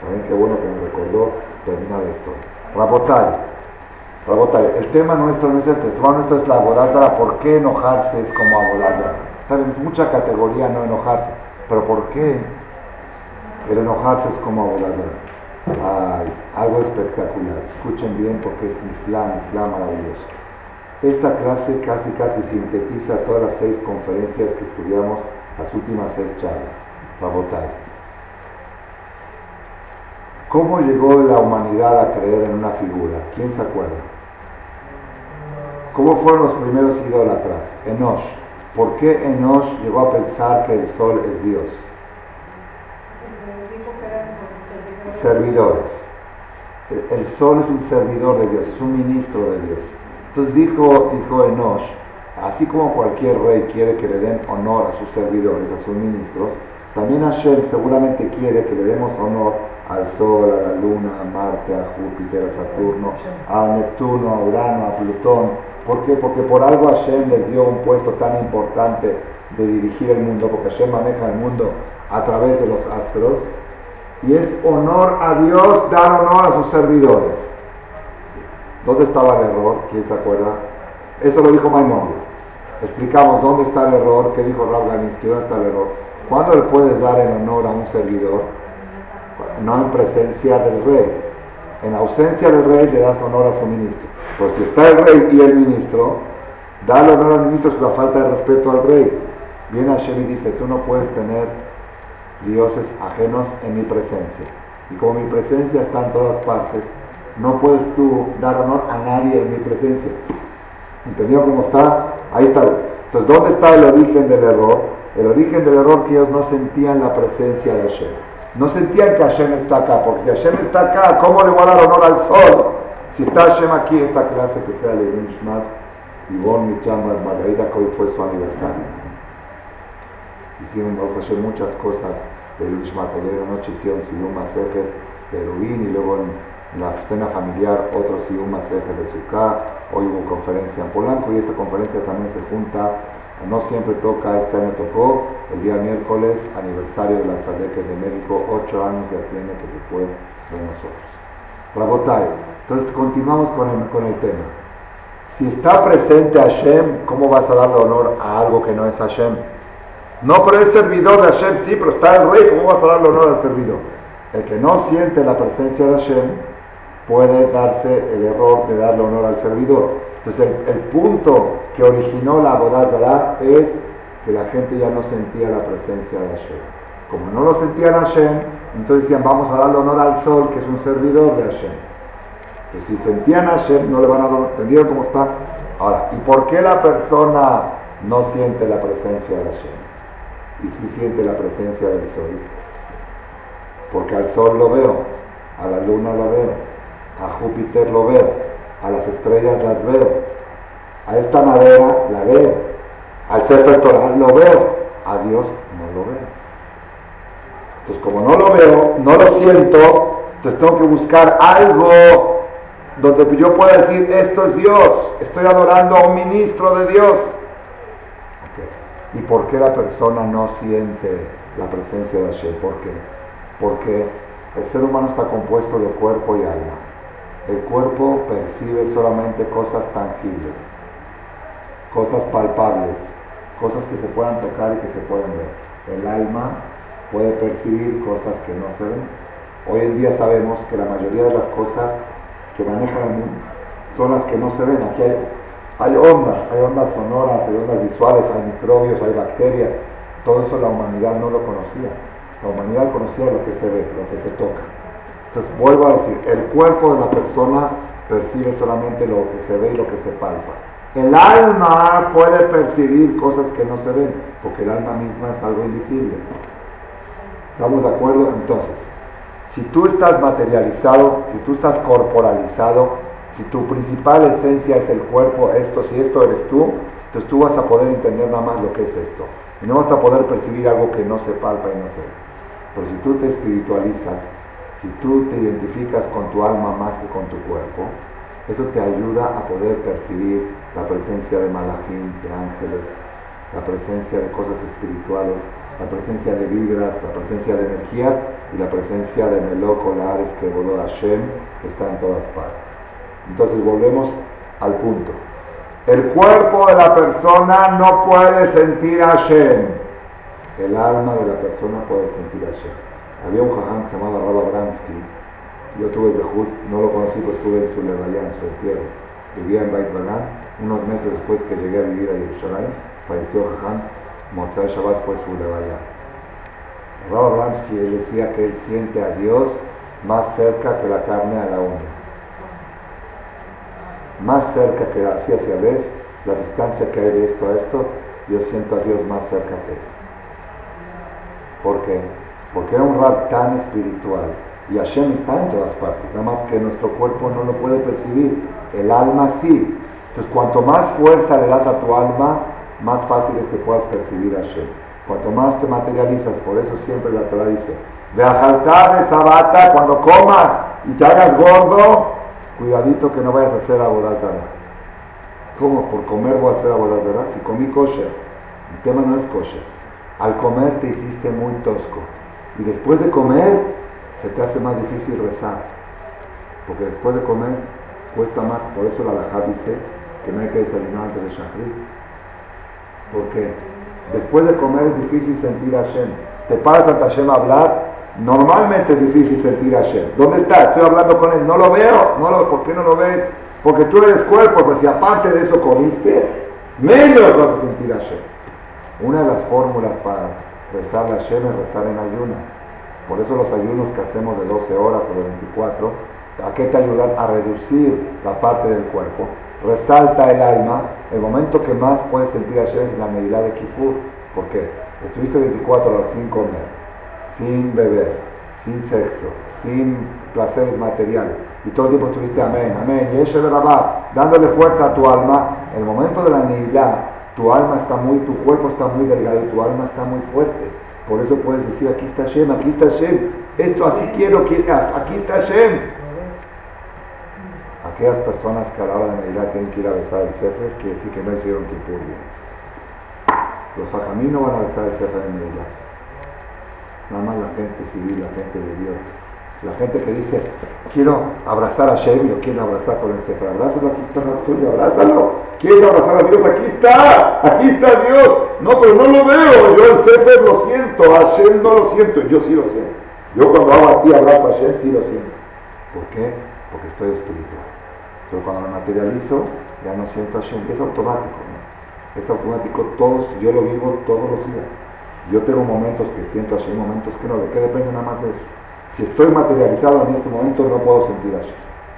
También qué bueno que me recordó terminar la historia. Rabotay, el tema nuestro no es el tema nuestro es la abodádara, ¿por qué enojarse es como abodádara? Saben, mucha categoría no enojarse, pero ¿por qué el enojarse es como abolador. Ay, algo espectacular. Escuchen bien porque es Islam, Islam maravilloso. Esta clase casi casi sintetiza todas las seis conferencias que estudiamos, las últimas seis charlas. Rabotai. ¿Cómo llegó la humanidad a creer en una figura? ¿Quién se acuerda? ¿Cómo fueron los primeros idólatras? Enosh. ¿Por qué Enosh llegó a pensar que el sol es Dios? Servidores. El sol es un servidor de Dios, es un ministro de Dios. Entonces dijo, dijo Enosh, así como cualquier rey quiere que le den honor a sus servidores, a sus ministros, también Hashem seguramente quiere que le demos honor al Sol, a la Luna, a Marte, a Júpiter, a Saturno, a Neptuno, a Urano, a Plutón. ¿Por qué? Porque por algo Hashem les dio un puesto tan importante de dirigir el mundo, porque Hashem maneja el mundo a través de los astros, y es honor a Dios dar honor a sus servidores. ¿Dónde estaba el error? ¿Quién se acuerda? Eso lo dijo Maimonides. Explicamos dónde está el error, qué dijo Rav dónde está el error. ¿Cuándo le puedes dar el honor a un servidor? no en presencia del rey. En ausencia del rey le das honor a su ministro. Pues si está el rey y el ministro, darle honor al ministro es la falta de respeto al rey. Viene Hashem y dice, tú no puedes tener dioses ajenos en mi presencia. Y como mi presencia está en todas partes, no puedes tú dar honor a nadie en mi presencia. ¿Entendió cómo está? Ahí está. Entonces, ¿dónde está el origen del error? El origen del error que ellos no sentían la presencia de Hashem. No sentían que Hashem está acá, porque si Hashem está acá, ¿cómo le voy a dar honor al sol? Si está Hashem aquí, esta clase que sea Levin Shmat, Ivonne Michama, Margarita, que hoy fue su aniversario. Hicieron Hashem muchas cosas de Levin Shmat. Ayer noche hicieron Siyum Masefer de Rubín y luego en, la cena familiar otro Siyum Masefer de Sukkah. Hoy hubo conferencia en Polanco y esta conferencia también se junta no siempre toca, este año tocó el día miércoles, aniversario de la Sadeques de México, ocho años ya tiene que se fue de nosotros. Rabotay, entonces continuamos con el, con el tema. Si está presente Hashem, ¿cómo vas a darle honor a algo que no es Hashem? No, pero es servidor de Hashem, sí, pero está el rey, ¿cómo vas a darle honor al servidor? El que no siente la presencia de Hashem puede darse el error de darle honor al servidor. Entonces el, punto que originó la Abodá es que la gente ya no sentía la presencia de Hashem. Como no lo sentían Hashem, entonces decían vamos a darle honor al sol, que es un servidor de Hashem. Entonces si sentían Hashem, no le van a dar, ¿entendieron cómo está? Ahora, ¿y por qué la persona no siente la presencia de Hashem? Y si siente la presencia del sol. Porque al sol lo veo, a la luna lo veo, a Júpiter lo veo, a las estrellas las veo, a esta madera la veo, al ser pectoral lo veo, a Dios no lo veo. Entonces como no lo veo, no lo siento, entonces tengo que buscar algo donde yo pueda decir, esto es Dios, estoy adorando a un ministro de Dios. ¿Y por qué la persona no siente la presencia de Hashem? ¿Por qué? Porque el ser humano está compuesto de cuerpo y alma. El cuerpo percibe solamente cosas tangibles, cosas palpables, cosas que se puedan tocar y que se pueden ver. El alma puede percibir cosas que no se ven. Hoy en día sabemos que la mayoría de las cosas que manejan el mundo son las que no se ven. Aquí hay, hay ondas, hay ondas sonoras, hay ondas visuales, hay microbios, hay bacterias. Todo eso la humanidad no lo conocía. La humanidad conocía lo que se ve, lo que se toca. Entonces, vuelvo a decir, el cuerpo de la persona percibe solamente lo que se ve y lo que se palpa. El alma puede percibir cosas que no se ven, porque el alma misma es algo invisible. ¿Estamos de acuerdo? Entonces, si tú estás materializado, si tú estás corporalizado, si tu principal esencia es el cuerpo, esto, si esto eres tú, entonces tú vas a poder entender nada más lo que es esto. Y no vas a poder percibir algo que no se palpa y no se ve. Pero si tú te espiritualizas, si tú te identificas con tu alma más que con tu cuerpo, eso te ayuda a poder percibir la presencia de malachim, de ángeles, la presencia de cosas espirituales, la presencia de vibras, la presencia de energía y la presencia de melocolares que voló Hashem, está en todas partes. Entonces volvemos al punto. El cuerpo de la persona no puede sentir a Hashem. El alma de la persona puede sentir a Hashem. Había un jajam llamado Rabba Bramsky. Yo tuve el no lo conocí, pero estuve en su en su entierro. Vivía en Bait Unos meses después que llegué a vivir a Yerushalayim, falleció jajam. Motzai Shabbat fue su levaya. Rabba Bramsky decía que él siente a Dios más cerca que la carne a la uña. Más cerca que así hacia vez, la distancia que hay de esto a esto, yo siento a Dios más cerca que él. ¿Por qué? Porque era un rap tan espiritual y Hashem está en todas partes, nada más que nuestro cuerpo no lo puede percibir, el alma sí. Entonces, cuanto más fuerza le das a tu alma, más fácil es que puedas percibir a Hashem. Cuanto más te materializas, por eso siempre la Torah dice, ve a saltar esa bata cuando comas y te hagas gordo, cuidadito que no vayas a hacer abodatara. ¿Cómo? Por comer voy a hacer abodatara. Si comí kosher, el tema no es kosher. Al comer te hiciste muy tosco. Y después de comer, se te hace más difícil rezar. Porque después de comer, cuesta más. Por eso la Alajá dice que no hay que desayunar antes de Shahri. Porque después de comer es difícil sentir a Hashem. Te paras ante Hashem a hablar, normalmente es difícil sentir a Hashem. ¿Dónde está? Estoy hablando con él, no lo veo. No lo, ¿Por qué no lo ves? Porque tú eres cuerpo, pues si aparte de eso comiste, menos vas a sentir a Hashem. Una de las fórmulas para rezar a Hashem es rezar en ayuno. Por eso los ayunos que hacemos de 12 horas o de 24, ¿a qué te ayudan? A reducir la parte del cuerpo. Resalta el alma. El momento que más puedes sentir a Hashem es la medida de Kippur. ¿Por qué? Estuviste 24 horas sin comer, sin beber, sin sexo, sin placeres materiales. Y todo el tiempo estuviste amén, amén, y eso dándole fuerza a tu alma. El momento de la nidad, tu alma está muy, tu cuerpo está muy delgado y tu alma está muy fuerte. Por eso puedes decir, aquí está Shem, aquí está Shem. Esto así quiero que aquí está Shem. Aquellas personas que a de tienen que ir a besar el Sefer, quiere decir que no hicieron Kippur bien. Los fajamí no van a besar el Sefer en Navidad. Nada más la gente civil, la gente de Dios. La gente que dice, quiero abrazar a Shem, lo quiero abrazar con el Sefer. Abrázalo, aquí está la tuya, abrázalo. Quiero abrazar a Dios, aquí está, aquí está Dios. No, pero no lo veo. Yo el Sefer lo siento, a Shem no lo siento, yo sí lo siento. Yo cuando hago así, abrazo a Shem, sí lo siento. ¿Por qué? Porque estoy espiritual. Pero cuando me materializo, ya no siento a Shem, es automático. ¿no? Es automático, todos, yo lo vivo todos los días. Yo tengo momentos que siento a Shem, momentos que no. ¿De qué depende nada más de eso? Si estoy materializado en este momento no puedo sentir a Hashem.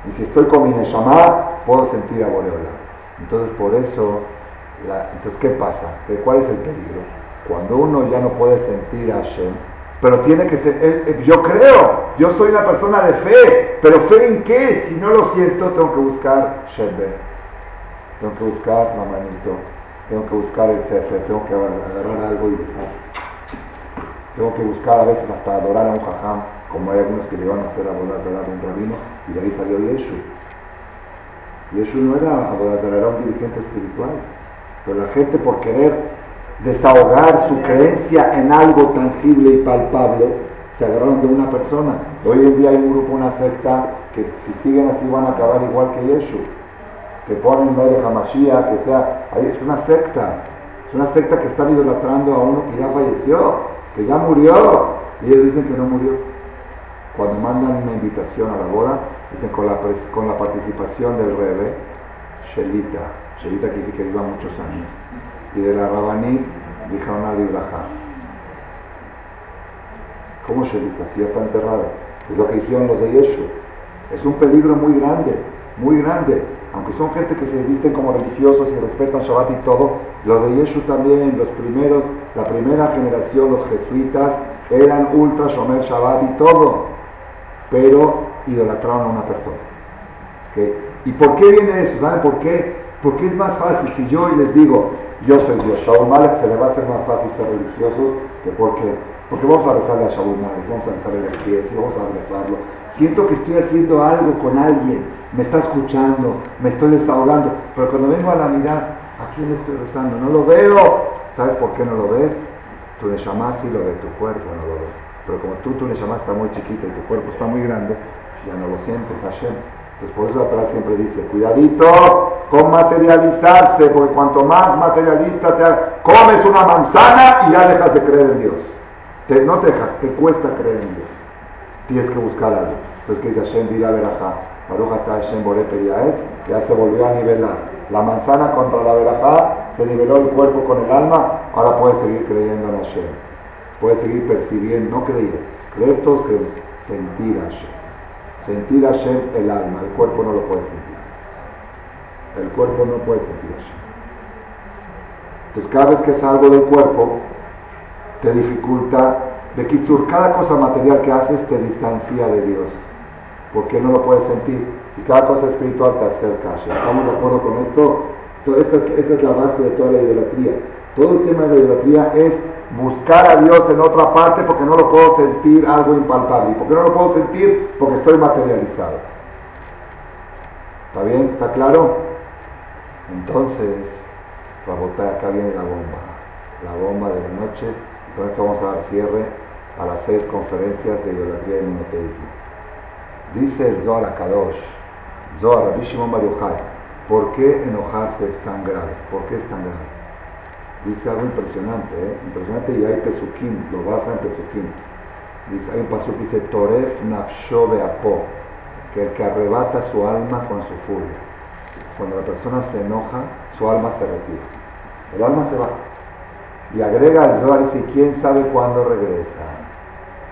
Y si estoy con mi Neshama, puedo sentir a Boreola. Entonces por eso, entonces ¿qué pasa? ¿Cuál es el peligro? Cuando uno ya no puede sentir a Hashem, pero tiene que ser, yo creo, yo soy una persona de fe, pero fe en qué? Si no lo siento, tengo que buscar Shebe, tengo que buscar la manito, tengo que buscar el Sefer, tengo que agarrar algo y buscar. Tengo que buscar a veces hasta adorar a un jajam, como hay algunos que le van a hacer a adorar a un rabino, y de ahí salió Yeshu. Yeshu no era adorar, era un dirigente espiritual. Pero la gente por querer desahogar su creencia en algo tangible y palpable, se agarraron de una persona. Hoy en día hay un grupo, una secta, que si siguen así van a acabar igual que Yeshu. Que ponen medio Hamashiach, que sea, ahí es una secta. Es una secta que están idolatrando a uno que ya falleció que ya murió, y ellos dicen que no murió. Cuando mandan una invitación a la boda, dicen con la, con la participación del Rebe, Shelita, Shelita que dice que muchos años, y de la Rabanit, dijeron a Libraja. ¿Cómo Shelita? Si ya está enterrado. Es lo que hicieron los de Yeshu. Es un peligro muy grande, muy grande. Aunque son gente que se visten como religiosos y respetan Shabbat y todo, los de Yeshu también, los primeros, la primera generación, los jesuitas, eran ultra Shomer Shabbat y todo, pero idolatraron a una persona. ¿Y por qué viene eso? ¿Saben por qué? Porque es más fácil si yo les digo, yo soy Dios, Shaul Malek se le va a hacer más fácil ser religiosos que porque, porque vamos a rezarle a Shaul Malek, vamos a rezarle a iglesia, vamos a rezarlo. Siento que estoy haciendo algo con alguien, me está escuchando, me estoy desahogando, pero cuando vengo a la mirada, ¿a quién le estoy rezando? No lo veo. ¿Sabes por qué no lo ves? Tu Neshama sí lo ve, tu cuerpo no lo ve. Pero como tú, tu Neshama está muy chiquita y tu cuerpo está muy grande, ya no lo sientes, Hashem. Entonces por eso atrás siempre dice, cuidadito con materializarse, porque cuanto más materialista te comes una manzana y ya dejas de creer en Dios. No te dejas, te cuesta creer en Dios. Tienes que buscar algo. Entonces que dice Hashem, dirá verajá. Baruch está Hashem que ya se volvió a nivelar. La manzana contra la verajá se niveló el cuerpo con el alma, ahora puedes seguir creyendo en Hashem. Puedes seguir percibiendo, no. Creer todos creemos, sentir Hashem. sentir a Shem el alma, el cuerpo no lo puede sentir. El cuerpo no puede sentir a Shem. Entonces cada vez que es algo del cuerpo, te dificulta. De Kitsur, cada cosa material que haces te distancia de Dios, porque no lo puedes sentir. Y cada cosa espiritual te acerca a Shem. ¿Estamos de acuerdo con esto? Esta, esta es la base de toda la idolatría. Todo el tema de la idolatría es buscar a Dios en otra parte porque no lo puedo sentir algo impalpable. ¿Y por qué no lo puedo sentir? Porque estoy materializado. ¿Está bien? ¿Está claro? Entonces, botar acá viene la bomba. La bomba de la noche. Con esto vamos a dar cierre a las seis conferencias de idolatría y monoteísmo. Dice el Zohar Kadosh, Zohar Rabbi ¿por qué enojarse es tan grave? ¿Por qué es tan grave? Dice algo impresionante, ¿eh? impresionante y hay pesukim, lo basa en pesukim. Dice, hay un paso que dice, Toref nafsho beapo, que el que arrebata su alma con su furia. Cuando la persona se enoja, su alma se retira. El alma se va. Y agrega el Zohar y dice, ¿quién sabe cuándo regresa?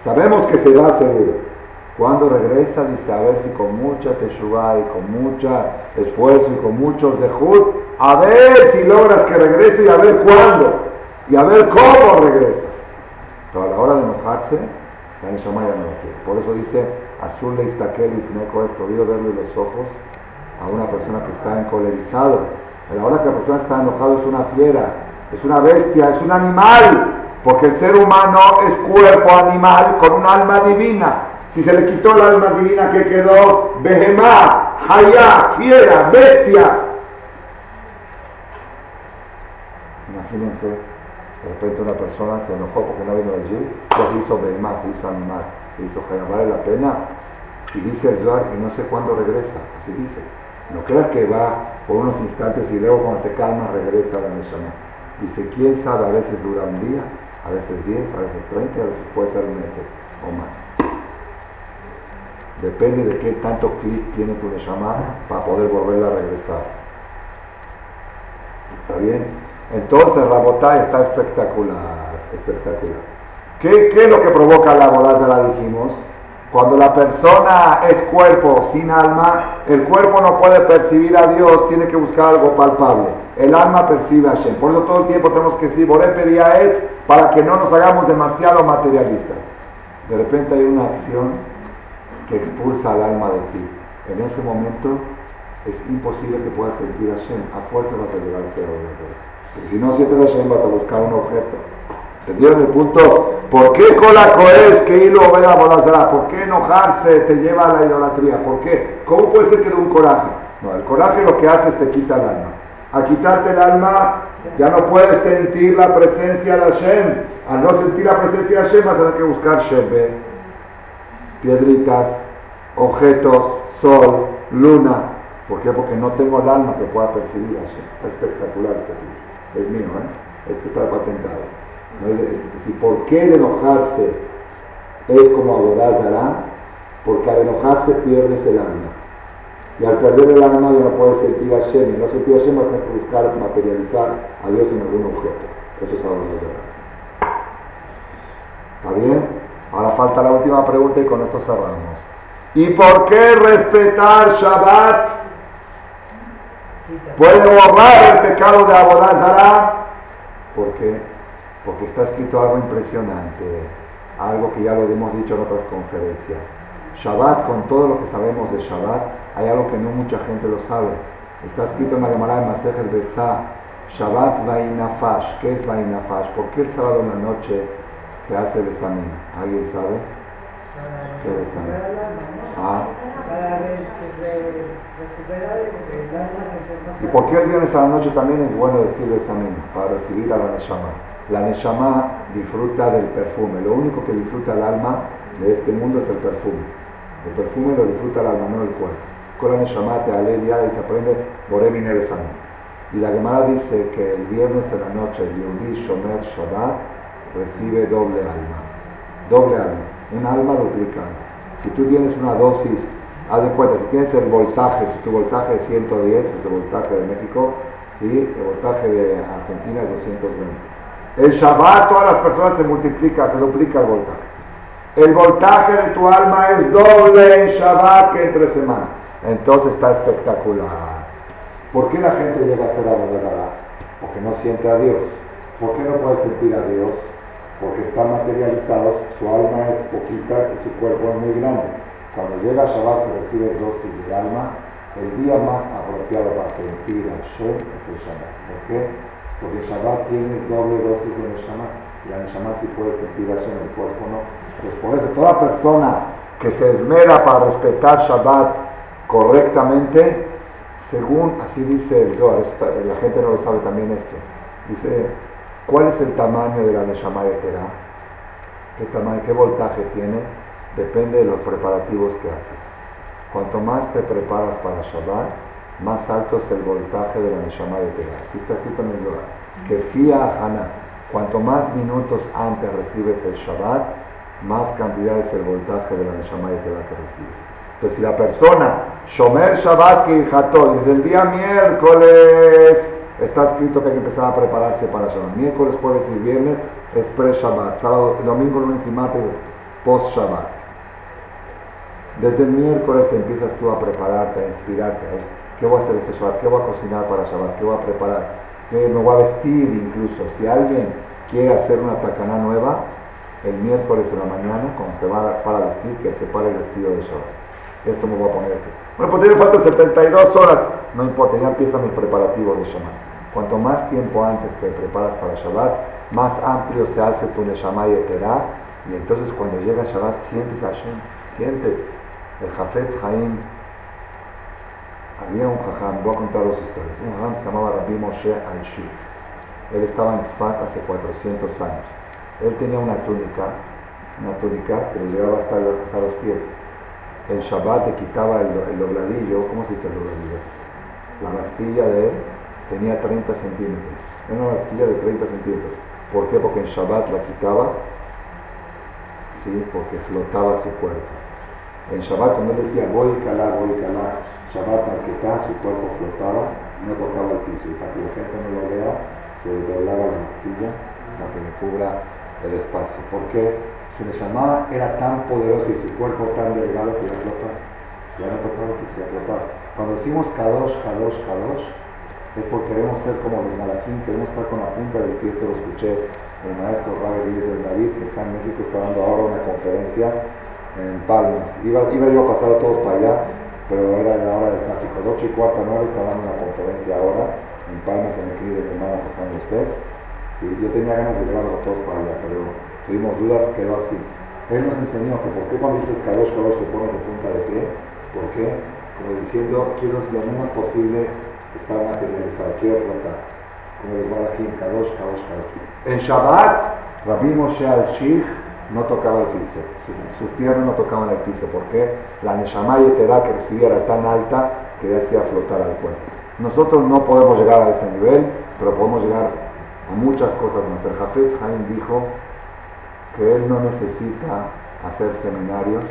Sabemos que se va seguro. Cuando regresa, dice, a ver si con mucha teshuva y con mucho esfuerzo y con muchos dejud, a ver si logras que regrese y a ver cuándo, y a ver cómo regresa. Pero a la hora de enojarse, la Neshama ya no lo. Por eso dice, azul le y es prohibido verle los ojos a una persona que está encolerizado. A la hora que la persona está enojada es una fiera, es una bestia, es un animal, porque el ser humano es cuerpo animal con un alma divina. Si se le quitó el alma divina que quedó, Behemá, Hayá, fiera, bestia. Imagínense, de repente una persona se enojó porque no vino allí, ya se hizo Behemá, se hizo animal, hizo vale la pena. Y dice el Zohar, y no sé cuándo regresa, así dice. No creas que va por unos instantes y luego cuando se calma regresa a la Neshama. Dice, quién sabe, a veces dura un día, a veces 10, a veces 30, a veces puede ser meses o más. Depende de qué tanto clic tiene tu Neshama para poder volverla a regresar. ¿Está bien? Entonces la botá está espectacular, espectacular. ¿Qué, ¿Qué, es lo que provoca la Ya La dijimos. Cuando la persona es cuerpo sin alma, el cuerpo no puede percibir a Dios, tiene que buscar algo palpable. El alma percibe a Shem. Por eso todo el tiempo tenemos que decir, Boré pedía es para que no nos hagamos demasiado materialistas. De repente hay una acción que expulsa al alma de ti. En ese momento es imposible que puedas sentir a Shem. A fuerza vas a llegar a ser Si no sientes a Shem vas a buscar un objeto. ¿Entendieron el punto? ¿Por qué cola coes que hilo a ¿Por qué enojarse te lleva a la idolatría? ¿Por qué? ¿Cómo puede ser que de un coraje? No, el coraje lo que hace es te quita el alma. Al quitarte el alma ya no puedes sentir la presencia de Hashem. Al no sentir la presencia de Hashem vas a tener que buscar Shem piedritas, objetos, sol, luna. ¿Por qué? Porque no tengo el alma que pueda percibir así. Está espectacular este. Es mío, ¿eh? Este está patentado. ¿Y por qué enojarse es como adorar Dará? Porque al enojarse pierdes el alma. Y al perder el alma ya no puedes sentir a Shem. No sentir a Shem buscar materializar a Dios en algún objeto. Eso es adorar Dará. ¿Está bien? Ahora falta la última pregunta y con esto cerramos. ¿Y por qué respetar Shabbat puede borrar el pecado de Abodazara? ¿Por qué? Porque está escrito algo impresionante, algo que ya lo hemos dicho en otras conferencias. Shabbat, con todo lo que sabemos de Shabbat, hay algo que no mucha gente lo sabe. Está escrito en la Gemara de Masejet Besá, Shabbat Vainafash. ¿Qué es Vainafash? ¿Por qué el sábado en la noche ¿Qué hace el examen? ¿Alguien sabe? ¿Qué? ¿Ah? ¿Y por qué el viernes a la noche también es bueno decir el examen? Para recibir a la Neshama. La Neshama disfruta del perfume. Lo único que disfruta el alma de este mundo es el perfume. El perfume lo disfruta el alma, no el cuerpo. Con la Neshama te alegra y se aprende el examen. Y la Gemara dice que el viernes a la noche, Yehudi Shomer Shabbat, recibe doble alma. Doble alma. Un alma duplicada. Si tú tienes una dosis, haz de cuenta, si tienes el voltaje, si tu voltaje es 110, es el voltaje de México, y el voltaje de Argentina es 220. El Shabbat, todas las personas se multiplica, se duplica el voltaje. El voltaje de tu alma es doble en Shabbat que entre semanas. Entonces está espectacular. ¿Por qué la gente llega a ser abogada? Porque no siente a Dios. ¿Por qué no puede sentir a Dios? Porque están materializados, su alma es poquita y su cuerpo es muy grande. Cuando llega a Shabbat se recibe dosis de alma, el día más apropiado para sentir a Shem es el Shabbat. ¿Por qué? Porque Shabbat tiene doble dosis de Neshama. Y la Neshama sí puede sentir a Shem, el cuerpo no. Pues por eso toda persona que se esmera para respetar Shabbat correctamente, según, así dice el Zohar, la gente no lo sabe también esto, dice, ¿cuál es el tamaño de la Neshama de Terah? ¿Qué tamaño, qué voltaje tiene? Depende de los preparativos que haces. Cuanto más te preparas para Shabbat, más alto es el voltaje de la Neshama de Terah. Así está escrito en el Zohar. Que fía Haná, cuanto más minutos antes recibes el Shabbat, más cantidad es el voltaje de la Neshama de Terah que recibes. Entonces, si la persona, Shomer Shabbat que desde el día miércoles, está escrito que hay que empezar a prepararse para Shabbat. Miércoles, jueves y viernes es pre-Shabbat. Sábado, domingo, lunes y martes, post-Shabbat. Desde el miércoles te empiezas tú a prepararte, a inspirarte. ¿eh? ¿Qué voy a hacer este Shabbat? ¿Qué voy a cocinar para Shabbat? ¿Qué voy a preparar? ¿Qué me voy a vestir incluso? Si alguien quiere hacer una tacaná nueva, el miércoles de la mañana, cuando se va para vestir, que se pare el vestido de Shabbat esto me voy a poner. Bueno, pues tiene falta 72 horas, no importa, ya empieza mi preparativo de Shabbat. Cuanto más tiempo antes te preparas para Shabbat, más amplio se hace tu Neshama y Eterá, y entonces cuando llega Shabbat sientes Hashem, sientes. El Jafet Haim, había un jajam, voy a contar dos historias. Un jajam se llamaba Rabbi Moshe al Él estaba en Sfat hace 400 años. Él tenía una túnica, una túnica que le llegaba hasta, los pies el Shabbat le quitaba el, dobladillo, ¿cómo se dice el dobladillo? La bastilla de él tenía 30 centímetros. Era una bastilla de 30 centímetros. ¿Por qué? Porque en Shabbat la quitaba, ¿sí? porque flotaba su cuerpo. En Shabbat cuando él decía voy a calar, voy a calar, Shabbat quitar su cuerpo flotaba, no tocaba el piso. Y para que la gente no lo vea, se doblaba la bastilla para que le cubra el espacio. ¿Por qué? Su llamaba era tan poderoso y su cuerpo tan delgado que iba a flotar. Ya no tocaba que se flotar. Cuando decimos Kadosh, Kadosh, Kadosh, es porque queremos ser como los malachín, queremos estar con la punta del pie, lo escuché el maestro Rabbi de David, que está en México, está dando ahora una conferencia en Palmas. Iba, iba yo a pasar a todos para allá, pero era la hora del tráfico. 8 y cuarta, 9 está dando una conferencia ahora en Palmas, en el de hermano José Usted. Y yo tenía ganas de llevarlos a todos para allá, pero tuvimos dudas, quedó así. Él nos enseñó que por qué cuando dices Kadosh, Kadosh te pones de punta de pie, ¿por qué? Como diciendo, quiero lo menos posible estar materializado, quiero flotar. Como dijo aquí en Kadosh, Kadosh, Kadosh. En Shabbat, Rabbi Moshe al-Shich no tocaba el piso, sus piernas no tocaban el piso, ¿por qué? La Neshama y que recibía era tan alta que ya hacía flotar al cuerpo. Nosotros no podemos llegar a ese nivel, pero podemos llegar a muchas cosas más. El Jafet dijo que él no necesita hacer seminarios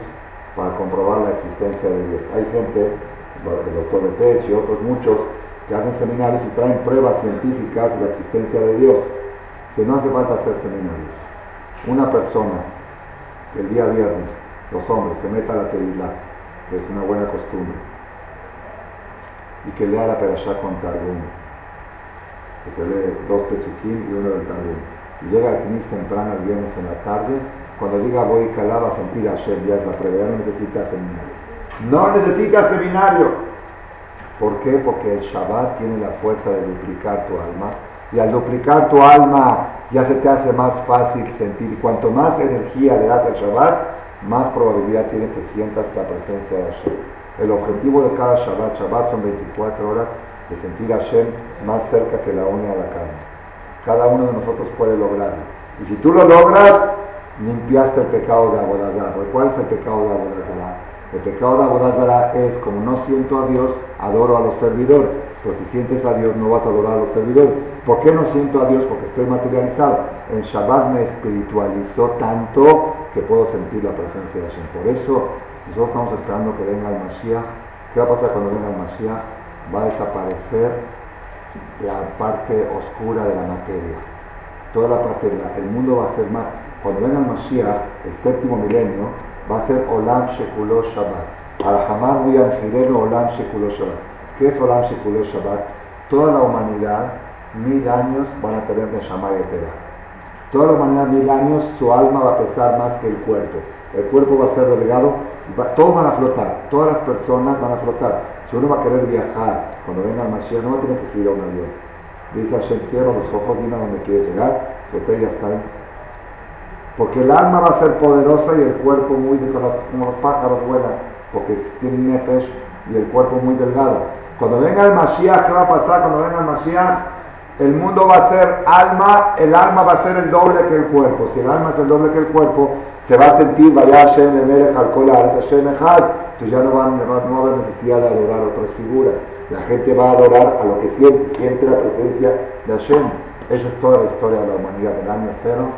para comprobar la existencia de Dios. Hay gente, el doctor Betech y otros muchos, que hacen seminarios y traen pruebas científicas de la existencia de Dios, que no hace falta hacer seminarios. Una persona que el día viernes, los hombres, se meta a la Tevilá, que es una buena costumbre, y que lea la Perashá con Targum, que se lee dos Pechuquín y uno del Targum llega a Knis temprano el viernes en la tarde, cuando diga voy calado a sentir a Hashem, ya la prueba, no necesita seminario. No necesita seminario. ¿Por qué? Porque el Shabbat tiene la fuerza de duplicar tu alma. Y al duplicar tu alma ya se te hace más fácil sentir. Cuanto más energía le das al Shabbat, más probabilidad tiene que sientas la presencia de Hashem. El objetivo de cada Shabbat, Shabbat son 24 horas de sentir a Hashem más cerca que la une a la carne. Cada uno de nosotros puede lograrlo. Y si tú lo logras, limpiaste el pecado de Abodazara. ¿Cuál es el pecado de Abodazara? El pecado de Abodazara es, como no siento a Dios, adoro a los servidores. Pero si sientes a Dios, no vas a adorar a los servidores. ¿Por qué no siento a Dios? Porque estoy materializado. En Shabbat me espiritualizó tanto que puedo sentir la presencia de Hashem. Por eso, nosotros estamos esperando que venga el Mashiach. ¿Qué va a pasar cuando venga el Mashiach? Va a desaparecer la parte oscura de la materia. Toda la parte, el mundo va a ser más. cuando venga el Mashiach, el séptimo milenio, va a ser Olam Shekulo Shabbat. Al-Hamad Olam Shekulo Shabbat. ¿Qué es Olam Shekulo Shabbat? Toda la humanidad, mil años, van a tener de Shammai Toda la humanidad, mil años, su alma va a pesar más que el cuerpo. El cuerpo va a ser relegado, todos van a flotar, todas las personas van a flotar. Si uno va a querer viajar, cuando venga el Mashiach, no va a tener que subir a un avión. Dice Hashem, cierra los ojos, dime a dónde quieres llegar, usted ya está ahí. Porque el alma va a ser poderosa y el cuerpo muy, como los pájaros vuelan, porque tienen nefesh y el cuerpo muy delgado. Cuando venga el Mashiach, ¿qué va a pasar cuando venga el Mashiach? El mundo va a ser alma, el alma va a ser el doble que el cuerpo. Si el alma es el doble que el cuerpo, se va a sentir, vaya Hashem, Emelech, Alcolar, Hashem, entonces ya no va, no haber necesidad de adorar otras figuras. La gente va a adorar a lo que siente, siente la presencia de Hashem. Esa es toda la historia de la humanidad del año cero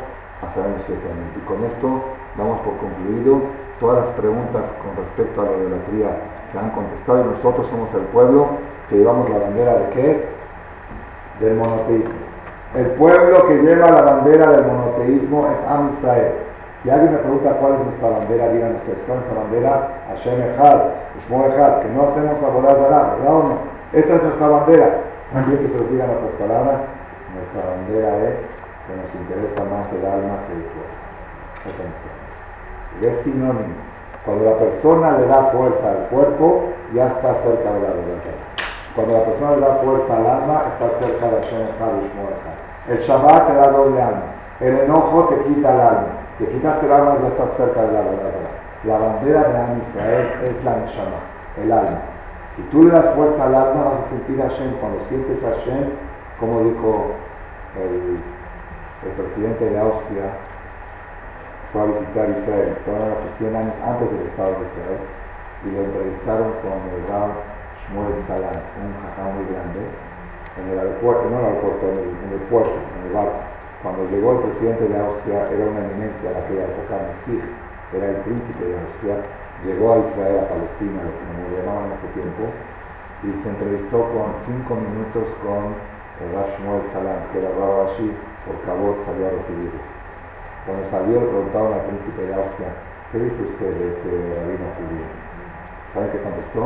hasta el año 7 Y con esto damos por concluido todas las preguntas con respecto a la idolatría que han contestado y nosotros somos el pueblo que llevamos la bandera de qué? Del monoteísmo. El pueblo que lleva la bandera del monoteísmo es Am Israel. Si alguien me pregunta cuál es nuestra bandera, digan ustedes, ¿cuál es nuestra bandera? Hashem Echad, Shmo Echad, que no hacemos laborar ¿verdad o no? Esta es nuestra bandera. También que se lo digan otras palabras, nuestra bandera es que nos interesa más el alma que el cuerpo. Es sinónimo. Cuando la persona le da fuerza al cuerpo, ya está cerca de la verdad. Cuando la persona le da fuerza al alma, está cerca de El Shabbat te da doble alma. El enojo te quita el alma. Te quitas el alma, ya estás cerca de la verdad. La bandera de Am Israel es la Neshama, el alma. Si tú le das fuerza al alma, vas a sentir a Hashem. Cuando sientes a Hashem, como dijo el, presidente de Austria, fue a visitar Israel, fueron hace 100 años antes del Estado de Israel, y lo entrevistaron con el Rav Shmuel Salam, un jajá muy grande, en el aeropuerto, no en el aeropuerto, en el, puerto, en el barco. Cuando llegó el presidente de Austria, era una eminencia en aquella época, Messi, era el príncipe de Austria, llegó a Israel, a Palestina, lo que nos llamaban hace tiempo, y se entrevistó con cinco minutos con el Rashmuel Salam, que era Rabba Ashir, por favor salió a recibirlo. Cuando salió le preguntaron al príncipe de Austria, ¿qué dice usted de este rabino judío? ¿Sabe qué contestó?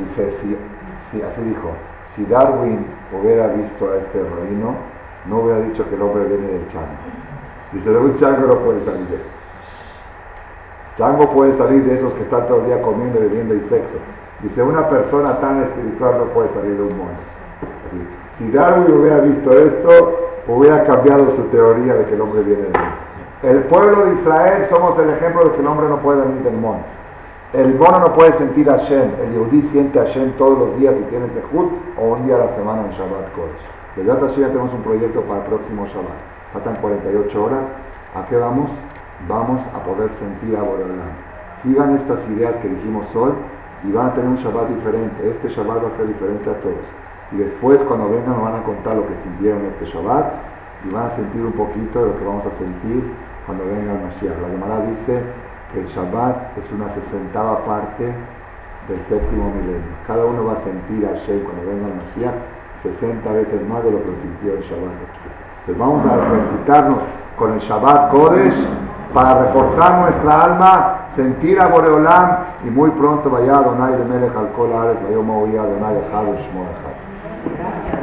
Dice, sí, así dijo, si Darwin hubiera visto a este rabino, no hubiera dicho que el hombre viene del chango. Dice, de un chango no puede salir de. Chango puede salir de esos que están todo el día comiendo, bebiendo y sexo. Dice, una persona tan espiritual no puede salir de un mono. Si Darwin hubiera visto esto, hubiera cambiado su teoría de que el hombre viene del mono. El pueblo de Israel somos el ejemplo de que el hombre no puede venir del mono. El mono no puede sentir a Hashem. El Yehudi siente a Hashem todos los días si tiene Zehut o un día a la semana en Shabbat Kodesh. De ya tenemos un proyecto para el próximo Shabbat. Faltan 48 horas. ¿A qué vamos? Vamos a poder sentir a Boreolam. Sigan estas ideas que dijimos hoy y van a tener un Shabbat diferente. Este Shabbat va a ser diferente a todos. Y después cuando vengan nos van a contar lo que sintieron este Shabbat y van a sentir un poquito de lo que vamos a sentir cuando venga el Mashiach. La Gemara dice que el Shabbat es una sesentava parte del séptimo milenio. Cada uno va a sentir a Hashem cuando venga el Mashiach 60 veces más de lo que sintió el Shabbat. Entonces vamos a ejercitarnos con el Shabbat Kodesh para reforzar nuestra alma sentir a Boreolam y muy pronto vaya Adonai de Melech al Kol Ares, vaya Adonai Echad Shmo Echad.